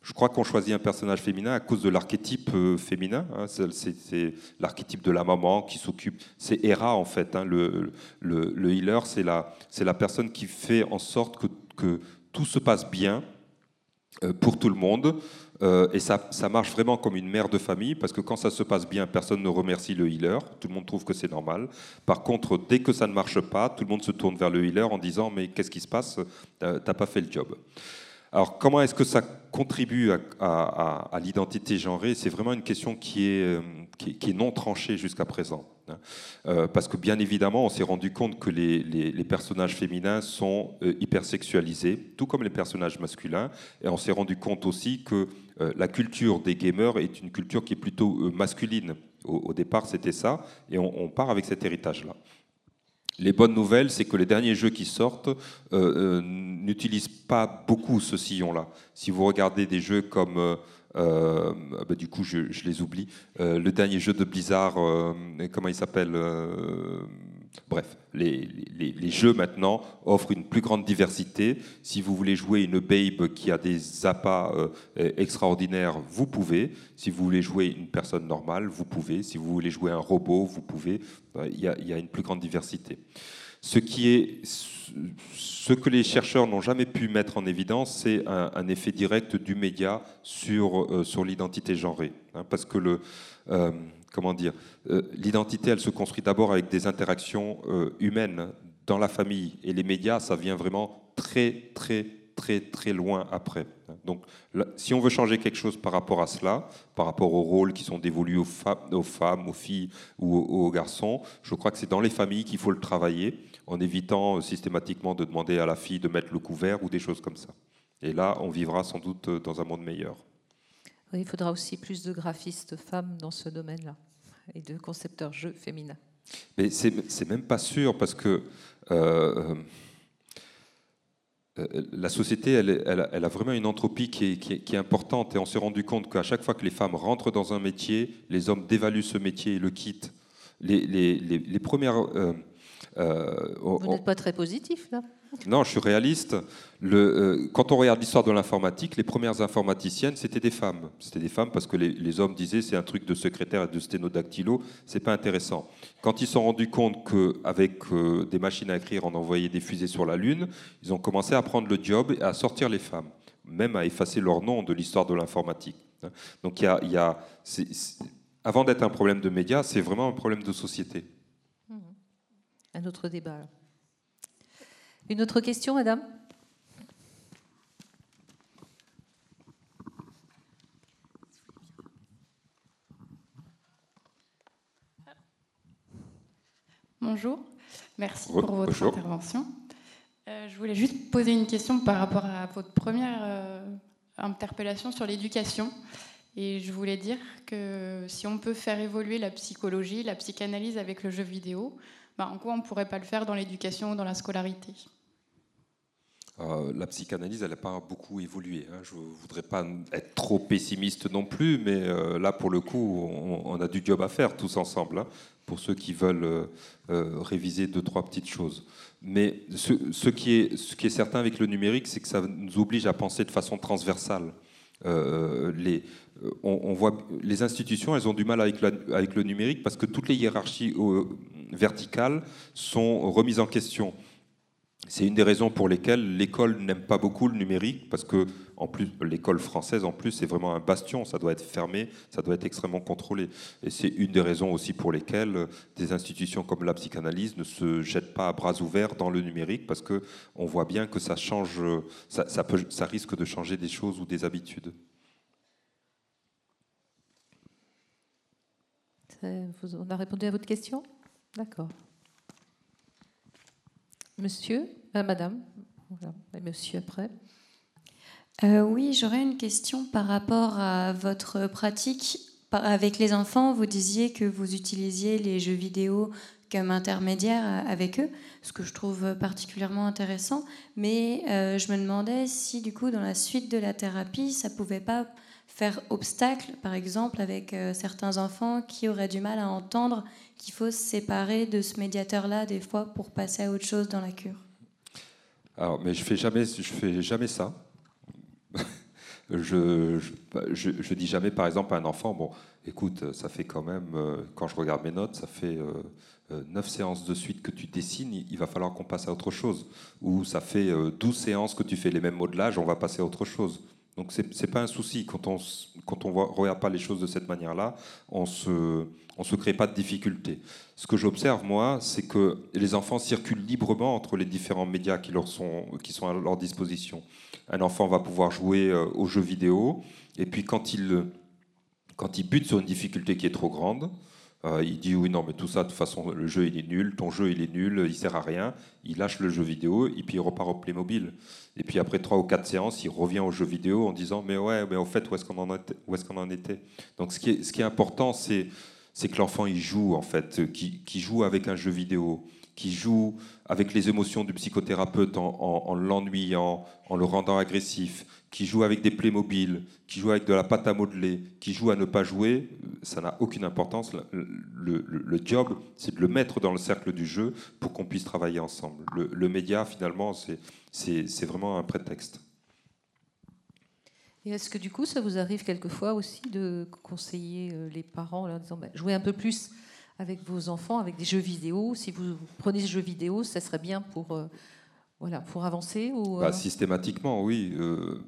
Je crois qu'on choisit un personnage féminin à cause de l'archétype euh, féminin. Hein. c'est l'archétype de la maman qui s'occupe. C'est Hera en fait. Hein. le, le, le, healer, c'est la, personne qui fait en sorte que que tout se passe bien euh, pour tout le monde. Euh, et ça, marche vraiment comme une mère de famille, parce que quand ça se passe bien, personne ne remercie le healer, tout le monde trouve que c'est normal. Par contre, dès que ça ne marche pas, tout le monde se tourne vers le healer en disant Mais qu'est-ce qui se passe? T'as pas fait le job. Alors, comment est-ce que ça contribue à, l'identité genrée? C'est vraiment une question qui est, euh, non tranchée jusqu'à présent. Hein. Euh, parce que bien évidemment, on s'est rendu compte que les, personnages féminins sont hypersexualisés, tout comme les personnages masculins. Et on s'est rendu compte aussi que la culture des gamers est une culture qui est plutôt masculine. Au, départ, c'était ça. Et on, part avec cet héritage-là. Les bonnes nouvelles, c'est que les derniers jeux qui sortent n'utilisent pas beaucoup ce sillon-là. Si vous regardez des jeux comme euh, bah, du coup, je, les oublie. Euh, le dernier jeu de Blizzard, euh, comment il s'appelle Bref, les, jeux maintenant offrent une plus grande diversité. Si vous voulez jouer une Babe qui a des appâts extraordinaires, vous pouvez. Si vous voulez jouer une personne normale, vous pouvez. Si vous voulez jouer un robot, vous pouvez. Il y a, il y a une plus grande diversité. Ce, que les chercheurs n'ont jamais pu mettre en évidence, c'est un, effet direct du média sur, euh, sur l'identité genrée. Hein, parce que le, euh, comment dire, euh, l'identité, elle se construit d'abord avec des interactions humaines dans la famille. Et les médias, ça vient vraiment très, très, très, très loin après. Donc, si on veut changer quelque chose par rapport à cela, par rapport aux rôles qui sont dévolus aux, femmes, aux filles ou aux, aux garçons, je crois que c'est dans les familles qu'il faut le travailler en évitant systématiquement de demander à la fille de mettre le couvert ou des choses comme ça. Et là, on vivra sans doute dans un monde meilleur. Il faudra aussi plus de graphistes femmes dans ce domaine-là et de concepteurs jeux féminins. Mais c'est même pas sûr parce que euh, euh, la société, elle, elle, a vraiment une entropie qui est, qui est, importante et on s'est rendu compte qu'à chaque fois que les femmes rentrent dans un métier, les hommes dévaluent ce métier et le quittent. Les, les, les, premières euh, euh, Vous n'êtes pas très positif, là Non, je suis réaliste. Euh, quand on regarde l'histoire de l'informatique, les premières informaticiennes, c'était des femmes. C'était des femmes parce que les, hommes disaient c'est un truc de secrétaire et de sténodactylo, c'est pas intéressant. Quand ils se sont rendus compte qu'avec euh, des machines à écrire, on envoyait des fusées sur la Lune, ils ont commencé à prendre le job et à sortir les femmes, même à effacer leur nom de l'histoire de l'informatique. Donc il y a, avant d'être un problème de médias, c'est vraiment un problème de société un autre débat. Une autre question, madame? Bonjour, merci pour votre intervention. Euh, je voulais juste poser une question par rapport à votre première euh, interpellation sur l'éducation. Et je voulais dire que si on peut faire évoluer la psychologie, la psychanalyse avec le jeu vidéo, bah, en quoi on ne pourrait pas le faire dans l'éducation ou dans la scolarité? Euh, la psychanalyse, elle n'a pas beaucoup évolué. Hein. Je ne voudrais pas être trop pessimiste non plus, mais euh, là, pour le coup, on, a du job à faire tous ensemble, hein, pour ceux qui veulent euh, réviser deux, trois petites choses. Mais ce, qui est, certain avec le numérique, c'est que ça nous oblige à penser de façon transversale. les, on, voit les institutions, elles ont du mal avec le numérique parce que toutes les hiérarchies verticales sont remises en question. c'est une des raisons pour lesquelles l'école n'aime pas beaucoup le numérique, parce que en plus, l'école française, en plus, c'est vraiment un bastion, ça doit être fermé, ça doit être extrêmement contrôlé. Et c'est une des raisons aussi pour lesquelles des institutions comme la psychanalyse ne se jettent pas à bras ouverts dans le numérique, parce qu'on voit bien que ça change, ça, ça risque de changer des choses ou des habitudes. On a répondu à votre question? D'accord. Monsieur, euh, madame, et monsieur après. Euh, oui, j'aurais une question par rapport à votre pratique avec les enfants. Vous disiez que vous utilisiez les jeux vidéo comme intermédiaire avec eux, ce que je trouve particulièrement intéressant. Mais euh, je me demandais si, du coup, dans la suite de la thérapie, ça pouvait pas faire obstacle, par exemple, avec certains enfants qui auraient du mal à entendre qu'il faut se séparer de ce médiateur-là des fois pour passer à autre chose dans la cure Alors, mais je fais jamais, je fais jamais ça. je, je, dis jamais, par exemple, à un enfant, bon, écoute, ça fait quand même, euh, quand je regarde mes notes, ça fait euh, euh, neuf séances de suite que tu dessines, il va falloir qu'on passe à autre chose. Ou ça fait 12 séances que tu fais les mêmes modelages, on va passer à autre chose. Donc ce n'est pas un souci. Quand on quand on regarde pas les choses de cette manière-là, on se on se crée pas de difficultés. Ce que j'observe moi, c'est que les enfants circulent librement entre les différents médias qui leur sont qui sont à leur disposition. Un enfant va pouvoir jouer euh, aux jeux vidéo et puis quand il quand il bute sur une difficulté qui est trop grande, euh, il dit oui, non, mais tout ça, de toute façon, le jeu il est nul, ton jeu il est nul, il sert à rien. Il lâche le jeu vidéo et puis il repart au Playmobil. Et puis après trois ou quatre séances, il revient au jeu vidéo en disant mais ouais, mais au fait, où est-ce qu'on en, était, est en était? Donc ce qui est, ce qui est important, c'est, c'est que l'enfant il joue en fait, qui, qui joue avec un jeu vidéo qui joue avec les émotions du psychothérapeute en, l'ennuyant, en le rendant agressif, qui joue avec des Playmobil, qui joue avec de la pâte à modeler, qui joue à ne pas jouer, ça n'a aucune importance. Le, job, c'est de le mettre dans le cercle du jeu pour qu'on puisse travailler ensemble. Le, média, finalement, c'est vraiment un prétexte. Et est-ce que du coup, ça vous arrive quelquefois aussi de conseiller euh, les parents en leur disant bah, jouez un peu plus avec vos enfants, avec des jeux vidéo. Si vous prenez ce jeu vidéo, ça serait bien pour, euh, voilà, pour avancer ou, bah, euh Systématiquement, oui. Euh,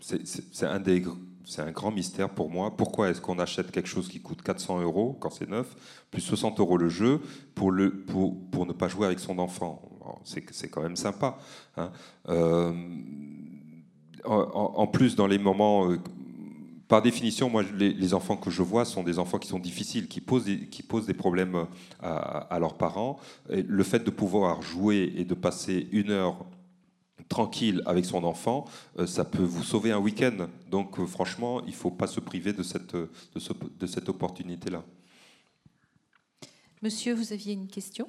c'est un des c'est un grand mystère pour moi. Pourquoi est-ce qu'on achète quelque chose qui coûte 400 euros quand c'est neuf, plus 60 euros le jeu, pour, le, pour, pour ne pas jouer avec son enfant? C'est quand même sympa. Hein. en, en, plus, dans les moments par définition, moi, les, enfants que je vois sont des enfants qui sont difficiles, qui posent des, qui posent des problèmes à, leurs parents. Et le fait de pouvoir jouer et de passer une heure tranquille avec son enfant, euh, ça peut vous sauver un week-end. Donc, euh, franchement, il ne faut pas se priver de cette, de, cette opportunité-là. Monsieur, vous aviez une question?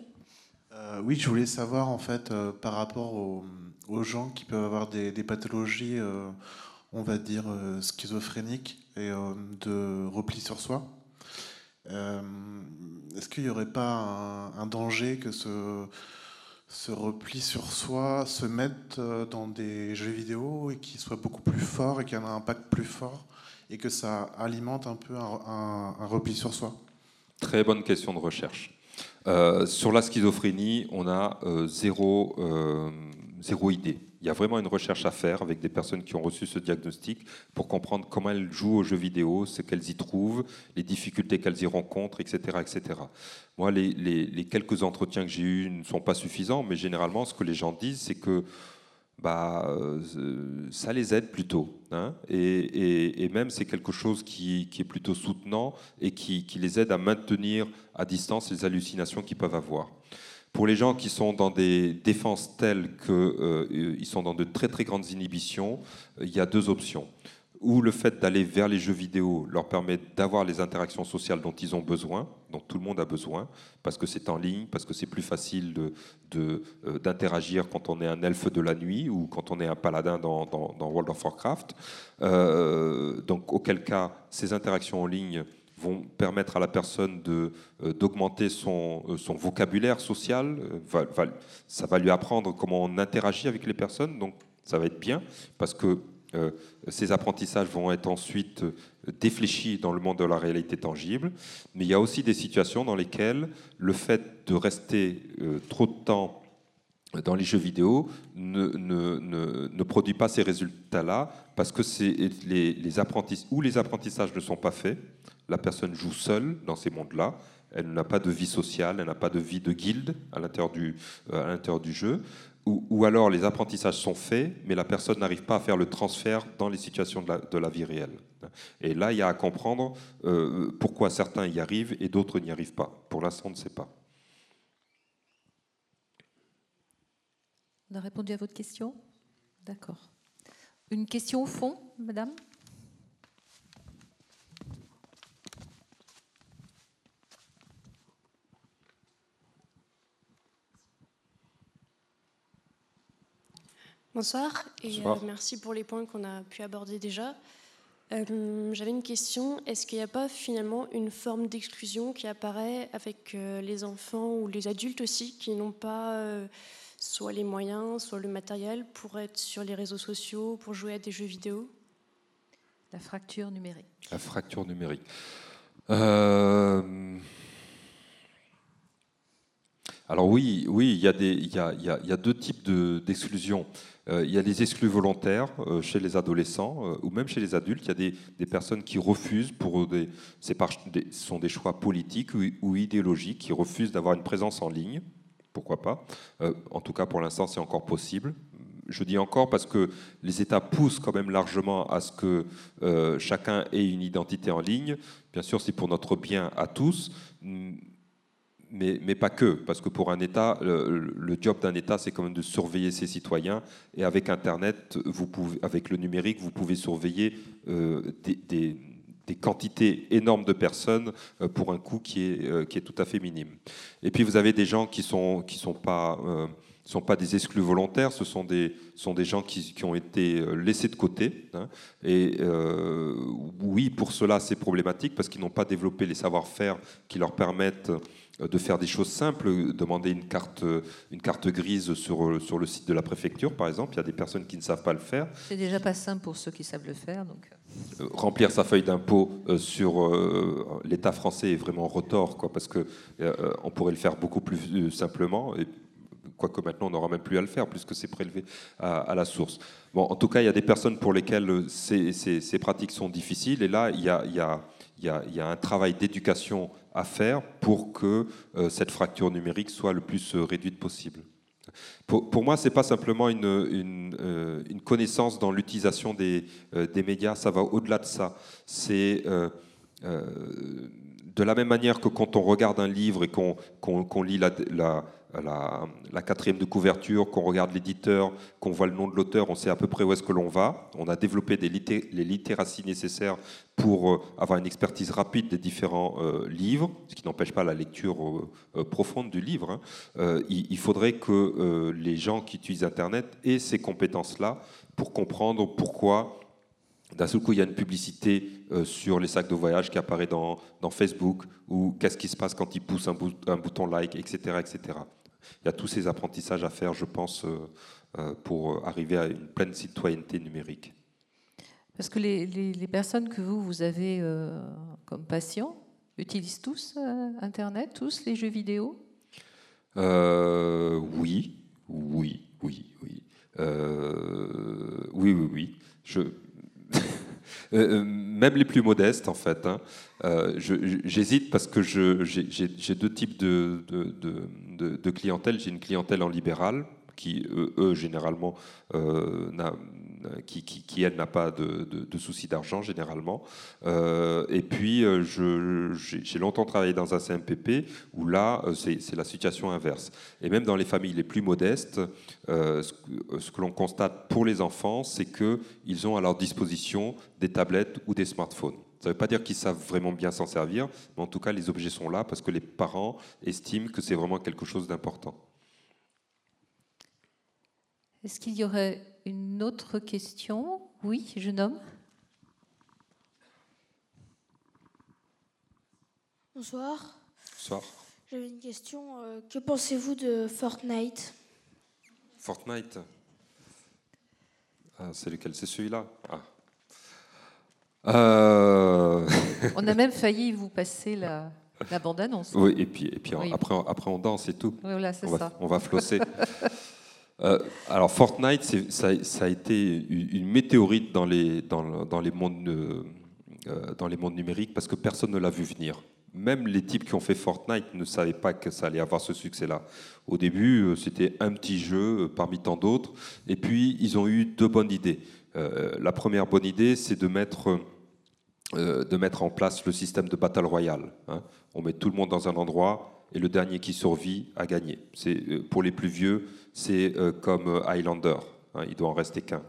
Euh, Oui, je voulais savoir, en fait, par rapport aux, gens qui peuvent avoir des, des pathologies on va dire, euh, schizophrénique et euh, de repli sur soi. Euh, est-ce qu'il n'y aurait pas un, danger que ce, repli sur soi se mette dans des jeux vidéo et qu'il soit beaucoup plus fort et qu'il y ait un impact plus fort et que ça alimente un peu un, repli sur soi? Très bonne question de recherche. sur la schizophrénie, on a zéro idée. Il y a vraiment une recherche à faire avec des personnes qui ont reçu ce diagnostic pour comprendre comment elles jouent aux jeux vidéo, ce qu'elles y trouvent, les difficultés qu'elles y rencontrent, etc. etc. Moi, les, quelques entretiens que j'ai eus ne sont pas suffisants, mais généralement, ce que les gens disent, c'est que bah, euh, ça les aide plutôt. Hein, et, même, c'est quelque chose qui, est plutôt soutenant et qui, qui les aide à maintenir à distance les hallucinations qu'ils peuvent avoir. Pour les gens qui sont dans des défenses telles qu'ils euh, sont dans de très très grandes inhibitions, euh, il y a deux options. Ou le fait d'aller vers les jeux vidéo leur permet d'avoir les interactions sociales dont ils ont besoin, dont tout le monde a besoin, parce que c'est en ligne, parce que c'est plus facile d'interagir de, de, euh, quand on est un elfe de la nuit ou quand on est un paladin dans, World of Warcraft. donc auquel cas, ces interactions en ligne vont permettre à la personne euh, d'augmenter son, euh, son, vocabulaire social. Euh, ça va lui apprendre comment on interagit avec les personnes, donc ça va être bien, parce que ces apprentissages vont être ensuite défléchis dans le monde de la réalité tangible. Mais il y a aussi des situations dans lesquelles le fait de rester trop de temps dans les jeux vidéo ne, ne, ne, produit pas ces résultats-là parce que les, les ou les apprentissages ne sont pas faits, la personne joue seule dans ces mondes-là, elle n'a pas de vie sociale, elle n'a pas de vie de guilde à l'intérieur du, euh, jeu, ou, alors les apprentissages sont faits, mais la personne n'arrive pas à faire le transfert dans les situations de la, de la vie réelle. Et là, il y a à comprendre euh, pourquoi certains y arrivent et d'autres n'y arrivent pas. Pour l'instant, on ne sait pas. On a répondu à votre question? D'accord. Une question au fond, madame? Bonsoir et euh, merci pour les points qu'on a pu aborder déjà. Euh, j'avais une question. Est-ce qu'il n'y a pas finalement une forme d'exclusion qui apparaît avec euh, les enfants ou les adultes aussi qui n'ont pas soit les moyens, soit le matériel pour être sur les réseaux sociaux, pour jouer à des jeux vidéo? La fracture numérique. La fracture numérique. Alors oui, oui, il y a, deux types d'exclusion. Euh, il y a des exclus volontaires euh, chez les adolescents euh, ou même chez les adultes. Il y a des, personnes qui refusent, pour des, ce sont des choix politiques ou, idéologiques, qui refusent d'avoir une présence en ligne. Pourquoi pas? En tout cas, pour l'instant, c'est encore possible. Je dis encore parce que les États poussent quand même largement à ce que chacun ait une identité en ligne. Bien sûr, c'est pour notre bien à tous mais, pas que, parce que pour un État, le, job d'un État, c'est quand même de surveiller ses citoyens. Et avec Internet, avec le numérique, vous pouvez surveiller euh, des, quantités énormes de personnes euh, pour un coût qui est, euh, qui est tout à fait minime. Et puis vous avez des gens qui qui sont pas des exclus volontaires, ce sont des, gens qui, ont été laissés de côté. Hein. et oui, pour cela, c'est problématique parce qu'ils n'ont pas développé les savoir-faire qui leur permettent de faire des choses simples, demander une carte, une carte grise sur, sur le site de la préfecture, par exemple. Il y a des personnes qui ne savent pas le faire. C'est déjà pas simple pour ceux qui savent le faire. Donc... Euh, remplir sa feuille d'impôt euh, sur l'État français est vraiment retort, quoi, parce que on pourrait le faire beaucoup plus simplement. Et, quoique maintenant on n'aura même plus à le faire puisque c'est prélevé à, la source. Bon, en tout cas, il y a des personnes pour lesquelles ces, ces, ces pratiques sont difficiles, et là, il y a, il y a il y, a, un travail d'éducation à faire pour que euh, cette fracture numérique soit le plus euh, réduite possible. Pour, moi, ce n'est pas simplement une, euh, connaissance dans l'utilisation des, médias, ça va au-delà de ça. C'est de la même manière que quand on regarde un livre et qu'on lit la, quatrième de couverture, qu'on regarde l'éditeur, qu'on voit le nom de l'auteur, on sait à peu près où est-ce que l'on va. On a développé des les littératies nécessaires pour euh, avoir une expertise rapide des différents euh, livres, ce qui n'empêche pas la lecture euh, profonde du livre. Hein. il, faudrait que les gens qui utilisent Internet aient ces compétences-là pour comprendre pourquoi d'un seul coup, il y a une publicité sur les sacs de voyage qui apparaît dans, Facebook, ou qu'est-ce qui se passe quand ils poussent un, un, bouton like, etc., etc. Il y a tous ces apprentissages à faire, je pense, pour arriver à une pleine citoyenneté numérique. Parce que les, personnes que vous, vous avez euh, comme patients utilisent tous euh, Internet, tous les jeux vidéo? Euh, Oui, oui, oui, oui. oui, oui, oui. Je... même les plus modestes, en fait. Hein. J'hésite parce que j'ai deux types de, clientèle. J'ai une clientèle en libéral, qui, eux, généralement, euh, qui, qui, elle, n'a pas de, de, soucis d'argent généralement. Euh, et puis, euh, j'ai longtemps travaillé dans un CMPP où là, c'est la situation inverse. Et même dans les familles les plus modestes, ce que l'on constate pour les enfants, c'est qu'ils ont à leur disposition des tablettes ou des smartphones. Ça ne veut pas dire qu'ils savent vraiment bien s'en servir, mais en tout cas, les objets sont là parce que les parents estiment que c'est vraiment quelque chose d'important. Est-ce qu'il y aurait une autre question? Oui, jeune homme. Bonsoir. Bonsoir. J'avais une question. Euh, que pensez-vous de Fortnite? Fortnite? Ah, C'est lequel? C'est celui-là? Ah. euh. On a même failli vous passer la, bande-annonce. Oui, et puis, et puis Après, après on danse et tout. Voilà, c'est on ça. on va flosser. alors Fortnite, ça, ça, a été une météorite dans les, dans, les mondes, dans les mondes numériques parce que personne ne l'a vu venir même les types qui ont fait Fortnite ne savaient pas que ça allait avoir ce succès-là. Au début, euh, c'était un petit jeu euh, parmi tant d'autres, et puis ils ont eu deux bonnes idées. Euh, la première bonne idée, c'est de mettre, de mettre en place le système de Battle Royale. Hein. On met tout le monde dans un endroit, et le dernier qui survit a gagné. pour les plus vieux, c'est comme Highlander. Hein, il doit en rester qu'un.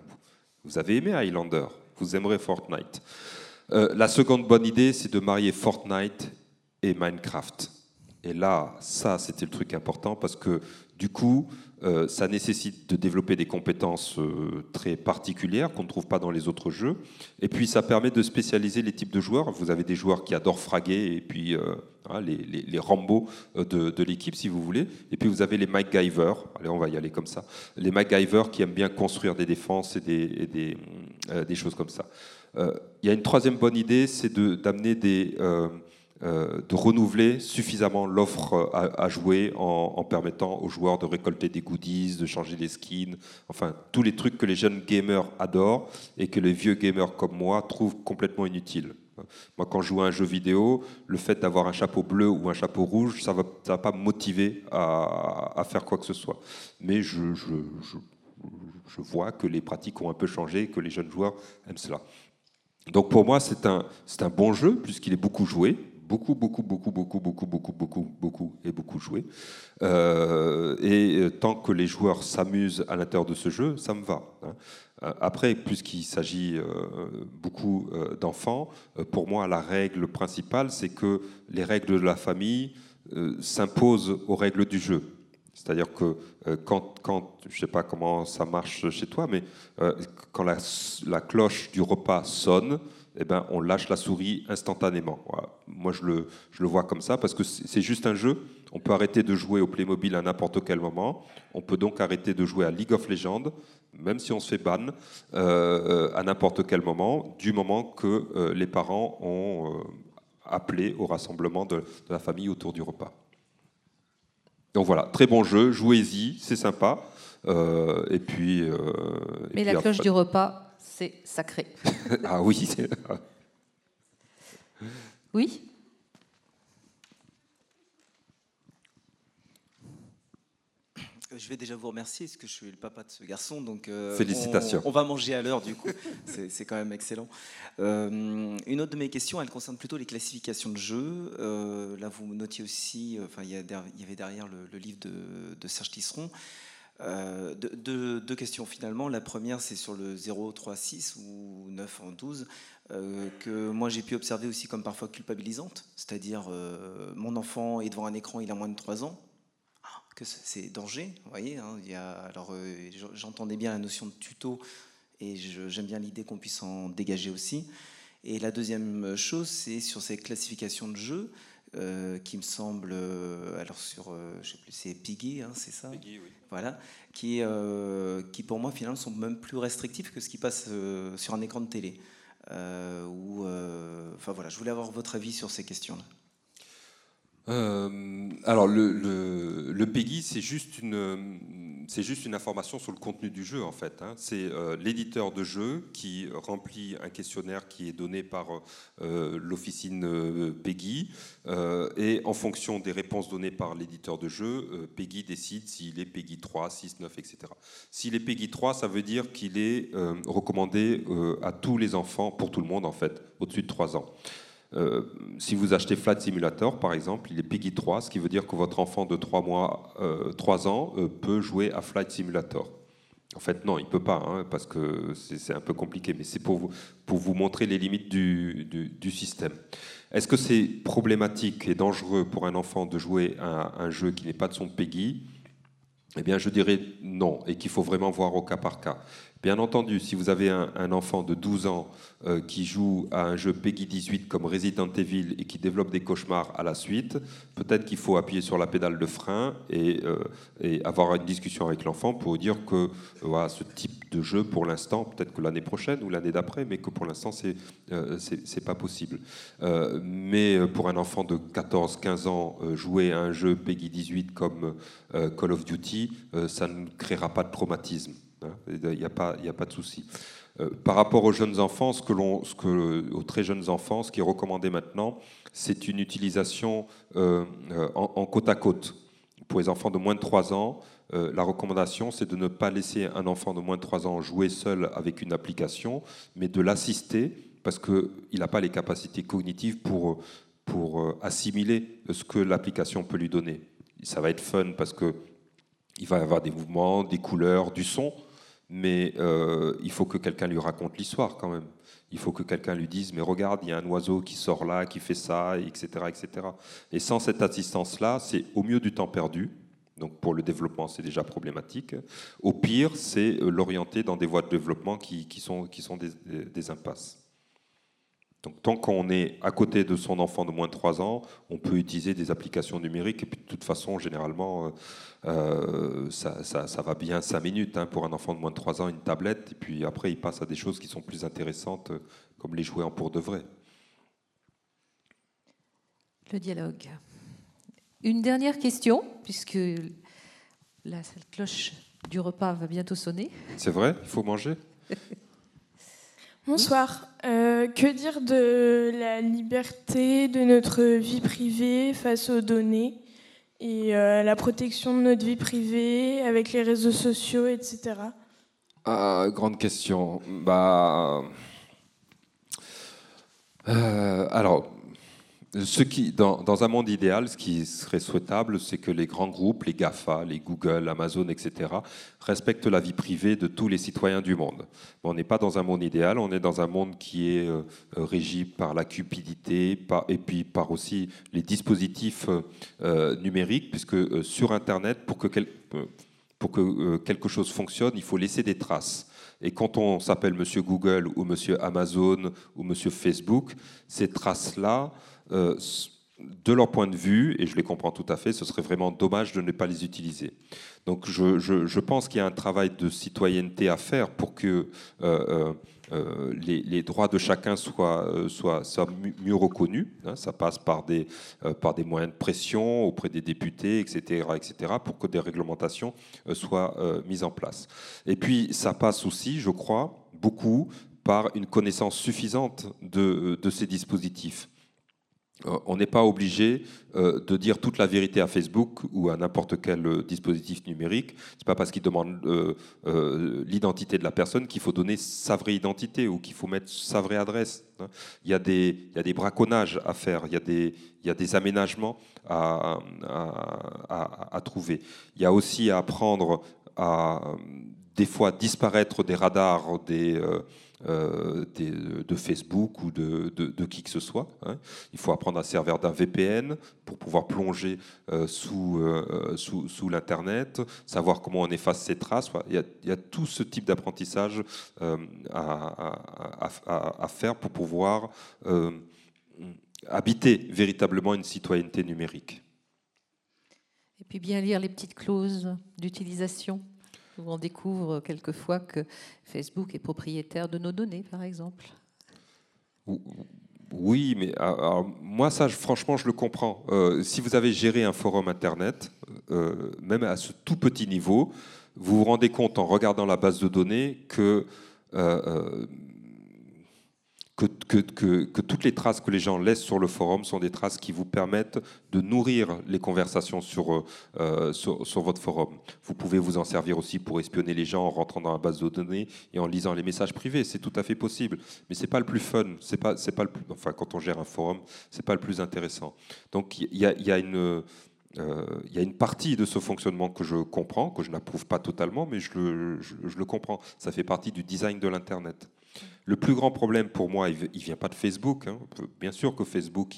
Vous avez aimé Highlander, vous aimerez Fortnite. la seconde bonne idée, c'est de marier Fortnite et Minecraft. Et là, ça, c'était le truc important parce que du coup, euh, ça nécessite de développer des compétences euh, très particulières qu'on ne trouve pas dans les autres jeux. Et puis, ça permet de spécialiser les types de joueurs. Vous avez des joueurs qui adorent fraguer et puis euh, hein, les, les, Rambo de, l'équipe, si vous voulez. Et puis, vous avez les MacGyver. Allez, on va y aller comme ça. Les MacGyver qui aiment bien construire des défenses et des, des, choses comme ça. Il y a une troisième bonne idée, c'est d'amener des de renouveler suffisamment l'offre à, jouer en, permettant aux joueurs de récolter des goodies, de changer les skins, enfin tous les trucs que les jeunes gamers adorent et que les vieux gamers comme moi trouvent complètement inutiles. Moi, quand je joue à un jeu vidéo, le fait d'avoir un chapeau bleu ou un chapeau rouge, ça ne va, pas me motiver à, faire quoi que ce soit. Mais je, vois que les pratiques ont un peu changé que les jeunes joueurs aiment cela. Donc pour moi, c'est un bon jeu, puisqu'il est beaucoup joué beaucoup, beaucoup, beaucoup, beaucoup, beaucoup, beaucoup, beaucoup, beaucoup et beaucoup joué. Euh, et tant que les joueurs s'amusent à l'intérieur de ce jeu, ça me va. Hein. Euh, après, puisqu'il s'agit euh, beaucoup d'enfants, pour moi, la règle principale, c'est que les règles de la famille s'imposent aux règles du jeu. C'est-à-dire que quand, quand, je ne sais pas comment ça marche chez toi, mais quand la cloche du repas sonne, eh ben, on lâche la souris instantanément. Moi, je le, je le, vois comme ça parce que c'est juste un jeu. On peut arrêter de jouer au Playmobil à n'importe quel moment. On peut donc arrêter de jouer à League of Legends, même si on se fait ban, euh, à n'importe quel moment, du moment que euh, les parents ont euh, appelé au rassemblement de, la famille autour du repas. Donc voilà, très bon jeu, jouez-y, c'est sympa. et puis. Mais la cloche du repas, c'est sacré. ah oui. oui. Je vais déjà vous remercier parce que je suis le papa de ce garçon, donc euh, félicitations. On, va manger à l'heure du coup, c'est quand même excellent. Euh, une autre de mes questions, elle concerne plutôt les classifications de jeux. Euh, là, vous notiez aussi, enfin, il y, avait derrière le, livre de, de Serge Tisseron. Euh, deux, questions finalement. La première, c'est sur le 0, 3, 6 ou 9 en 12, euh, que moi j'ai pu observer aussi comme parfois culpabilisante. C'est-à-dire, euh, mon enfant est devant un écran, il a moins de 3 ans. Que c'est danger, vous voyez. Hein, alors, j'entendais bien la notion de tuto et j'aime bien l'idée qu'on puisse en dégager aussi. Et la deuxième chose, c'est sur ces classifications de jeux. Qui me semble, euh, alors sur, euh, je sais plus, c'est Piggy, hein, c'est ça? Piggy, oui. Qui, qui pour moi finalement sont même plus restrictifs que ce qui passe sur un écran de télé. Enfin voilà, je voulais avoir votre avis sur ces questions-là. Euh, alors, le, le, PEGI, c'est juste, une, c'est juste une information sur le contenu du jeu, en fait. Hein. C'est euh, l'éditeur de jeu qui remplit un questionnaire qui est donné par euh, l'officine PEGI. et en fonction des réponses données par l'éditeur de jeu, PEGI décide s'il est PEGI 3, 6, 9, etc. S'il est PEGI 3, ça veut dire qu'il est recommandé à tous les enfants, pour tout le monde, en fait, au-dessus de 3 ans. Euh, si vous achetez Flight Simulator, par exemple, il est PEGI 3, ce qui veut dire que votre enfant de 3, mois, 3 euh, ans euh, peut jouer à Flight Simulator. En fait, non, il ne peut pas, hein, parce que c'est un peu compliqué, mais c'est pour vous, montrer les limites du, du, système. Est-ce que c'est problématique et dangereux pour un enfant de jouer à un jeu qui n'est pas de son PEGI Eh bien, je dirais non, et qu'il faut vraiment voir au cas par cas. Bien entendu, si vous avez un, enfant de 12 ans euh, qui joue à un jeu Peggy 18 comme Resident Evil et qui développe des cauchemars à la suite, peut-être qu'il faut appuyer sur la pédale de frein et, et avoir une discussion avec l'enfant pour dire que voilà, ce type de jeu, pour l'instant, peut-être que l'année prochaine ou l'année d'après, mais que pour l'instant, c'est c'est pas possible. mais pour un enfant de 14-15 ans, jouer à un jeu Peggy 18 comme Call of Duty, ça ne créera pas de traumatisme. Hein. Il n'y a, pas, a pas de souci. Euh, par rapport aux jeunes enfants, ce que l'on, ce que, aux très jeunes enfants, ce qui est recommandé maintenant, c'est une utilisation euh, en, côte à côte. Pour les enfants de moins de 3 ans, euh, la recommandation, c'est de ne pas laisser un enfant de moins de 3 ans jouer seul avec une application, mais de l'assister parce qu'il n'a pas les capacités cognitives pour, pour assimiler ce que l'application peut lui donner. Ça va être fun parce que il va y avoir des mouvements, des couleurs, du son, mais euh, il faut que quelqu'un lui raconte l'histoire quand même. Il faut que quelqu'un lui dise, mais regarde, il y a un oiseau qui sort là, qui fait ça, etc. etc. Et sans cette assistance-là, c'est au mieux du temps perdu. Donc pour le développement, c'est déjà problématique. Au pire, c'est euh, l'orienter dans des voies de développement qui, sont, des impasses. Donc, tant qu'on est à côté de son enfant de moins de 3 ans, on peut utiliser des applications numériques. Et puis, de toute façon, généralement, euh, euh, ça, va bien 5 minutes hein, pour un enfant de moins de 3 ans, une tablette. Et puis après, il passe à des choses qui sont plus intéressantes, comme les jouer en pour de vrai. Le dialogue. Une dernière question, puisque la cloche du repas va bientôt sonner. C'est vrai? Il faut manger? Bonsoir. Euh, que dire de la liberté de notre vie privée face aux données et euh, la protection de notre vie privée avec les réseaux sociaux, etc. Ah, grande question. Bah, euh, alors, ce qui, dans, un monde idéal, ce qui serait souhaitable, c'est que les grands groupes, les GAFA, les Google, Amazon, etc., respectent la vie privée de tous les citoyens du monde. on n'est pas dans un monde idéal, on est dans un monde qui est euh, régi par la cupidité et puis par aussi les dispositifs euh, numériques, puisque euh, sur Internet, pour que quelque chose fonctionne, il faut laisser des traces. Et quand on s'appelle Monsieur Google ou Monsieur Amazon ou Monsieur Facebook, ces traces-là, euh, de leur point de vue, et je les comprends tout à fait, ce serait vraiment dommage de ne pas les utiliser. Donc je, pense qu'il y a un travail de citoyenneté à faire pour que euh, euh, les, droits de chacun soient, soient, mieux reconnus. Hein. ça passe par des, par des moyens de pression auprès des députés, etc., etc., pour que des réglementations soient mises en place. Et puis ça passe aussi, je crois, beaucoup par une connaissance suffisante de ces dispositifs. Euh, on n'est pas obligé euh, de dire toute la vérité à Facebook ou à n'importe quel euh, dispositif numérique. C'est pas parce qu'il demande l'identité de la personne qu'il faut donner sa vraie identité ou qu'il faut mettre sa vraie adresse. Hein. Il y a des, braconnages à faire, il y a des, aménagements à, trouver. Il y a aussi à apprendre à des fois disparaître des radars, des de Facebook ou de, qui que ce soit. Hein. Il faut apprendre à servir d'un VPN pour pouvoir plonger euh, euh, sous, sous, l'Internet, savoir comment on efface ses traces. Il y a, tout ce type d'apprentissage à, à, faire pour pouvoir habiter véritablement une citoyenneté numérique. Et puis bien lire les petites clauses d'utilisation on découvre quelquefois que Facebook est propriétaire de nos données, par exemple. Oui, mais moi, ça, franchement, je le comprends. Euh, si vous avez géré un forum Internet, euh, même à ce tout petit niveau, vous vous rendez compte en regardant la base de données que euh, que, toutes les traces que les gens laissent sur le forum sont des traces qui vous permettent de nourrir les conversations sur, euh, sur, votre forum. Vous pouvez vous en servir aussi pour espionner les gens en rentrant dans la base de données et en lisant les messages privés. C'est tout à fait possible, mais c'est pas le plus fun. Pas, pas le plus, enfin, quand on gère un forum, c'est pas le plus intéressant. Donc il y a, y a une euh, y a une partie de ce fonctionnement que je comprends, que je n'approuve pas totalement, mais je le, je le, comprends. Ça fait partie du design de l'Internet. Le plus grand problème pour moi, il ne vient pas de Facebook. Hein. Bien sûr que Facebook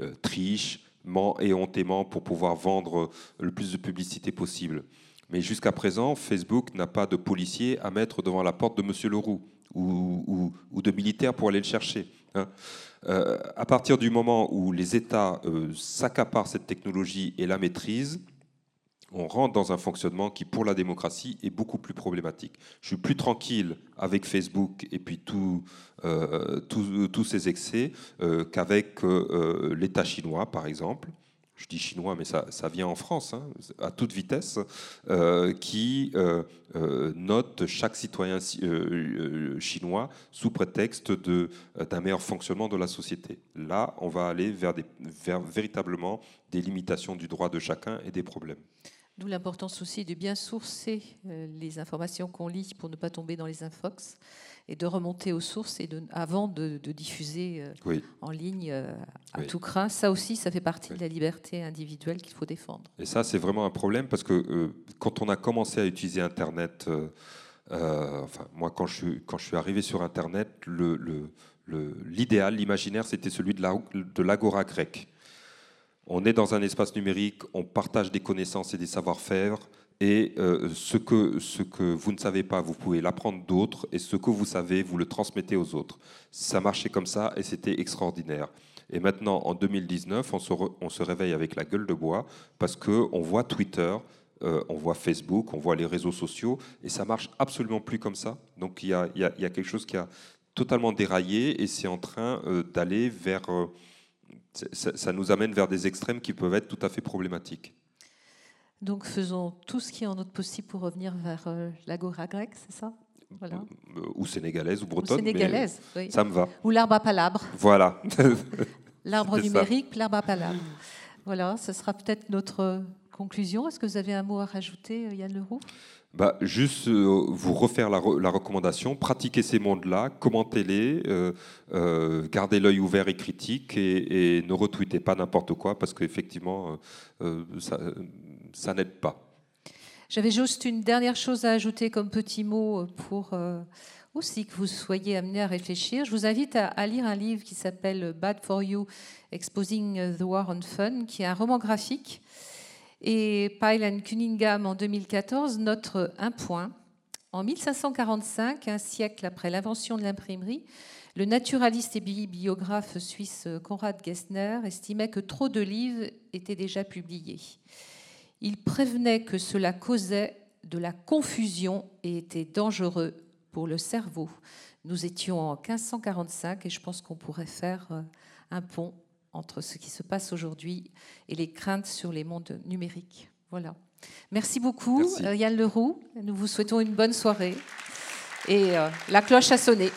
euh, triche, ment éhontément pour pouvoir vendre le plus de publicité possible. Mais jusqu'à présent, Facebook n'a pas de policiers à mettre devant la porte de M. Leroux ou, de militaires pour aller le chercher. Hein. Euh, à partir du moment où les États euh, s'accaparent cette technologie et la maîtrisent, on rentre dans un fonctionnement qui, pour la démocratie, est beaucoup plus problématique. Je suis plus tranquille avec Facebook et puis euh, tous ces excès qu'avec l'État chinois, par exemple je dis chinois, mais ça, vient en France, hein, à toute vitesse, euh, qui euh, euh, note chaque citoyen chinois sous prétexte d'un meilleur fonctionnement de la société. Là, on va aller vers, des, vers véritablement des limitations du droit de chacun et des problèmes. D'où l'importance aussi de bien sourcer les informations qu'on lit pour ne pas tomber dans les infox et de remonter aux sources et de, avant de, diffuser euh, en ligne euh, à tout craint. Ça aussi, ça fait partie de la liberté individuelle qu'il faut défendre. Et ça, c'est vraiment un problème parce que euh, quand on a commencé à utiliser Internet, enfin, moi, quand je, suis, quand je suis arrivé sur Internet, l'idéal, le, l'imaginaire, c'était celui de l'agora grecque. On est dans un espace numérique, on partage des connaissances et des savoir-faire. Et euh, ce, que, ce que vous ne savez pas, vous pouvez l'apprendre d'autres, et ce que vous savez, vous le transmettez aux autres. Ça marchait comme ça, et c'était extraordinaire. Et maintenant, en 2019, on se, réveille avec la gueule de bois, parce qu'on voit Twitter, euh, on voit Facebook, on voit les réseaux sociaux, et ça marche absolument plus comme ça. Donc il y a, y a, quelque chose qui a totalement déraillé, et c'est en train euh, d'aller vers... ça, ça nous amène vers des extrêmes qui peuvent être tout à fait problématiques. Donc faisons tout ce qui est en notre possible pour revenir vers euh, l'agora grecque, c'est ça? Voilà. Euh, ou sénégalaise ou bretonne. Ou sénégalaise, oui. Ça me va. Ou l'arbre à palabre. Voilà. l'arbre numérique, l'arbre à palabre. Voilà, ce sera peut-être notre conclusion. Est-ce que vous avez un mot à rajouter, euh, Yann Leroux? Bah, juste vous refaire la, recommandation, pratiquez ces mondes-là, commentez-les, gardez l'œil ouvert et critique et, ne retweetez pas n'importe quoi parce qu'effectivement, ça, n'aide pas. J'avais juste une dernière chose à ajouter comme petit mot pour euh, aussi que vous soyez amené à réfléchir. Je vous invite à, lire un livre qui s'appelle Bad for You, Exposing the War on Fun, qui est un roman graphique. Et Pyle Cunningham, en 2014, note un point. En 1545, un siècle après l'invention de l'imprimerie, le naturaliste et bibliographe suisse Konrad Gessner estimait que trop de livres étaient déjà publiés. Il prévenait que cela causait de la confusion et était dangereux pour le cerveau. Nous étions en 1545 et je pense qu'on pourrait faire euh, un pont entre ce qui se passe aujourd'hui et les craintes sur les mondes numériques. Voilà. Merci beaucoup, euh, Yann Leroux. Nous vous souhaitons une bonne soirée. Et euh, la cloche a sonné.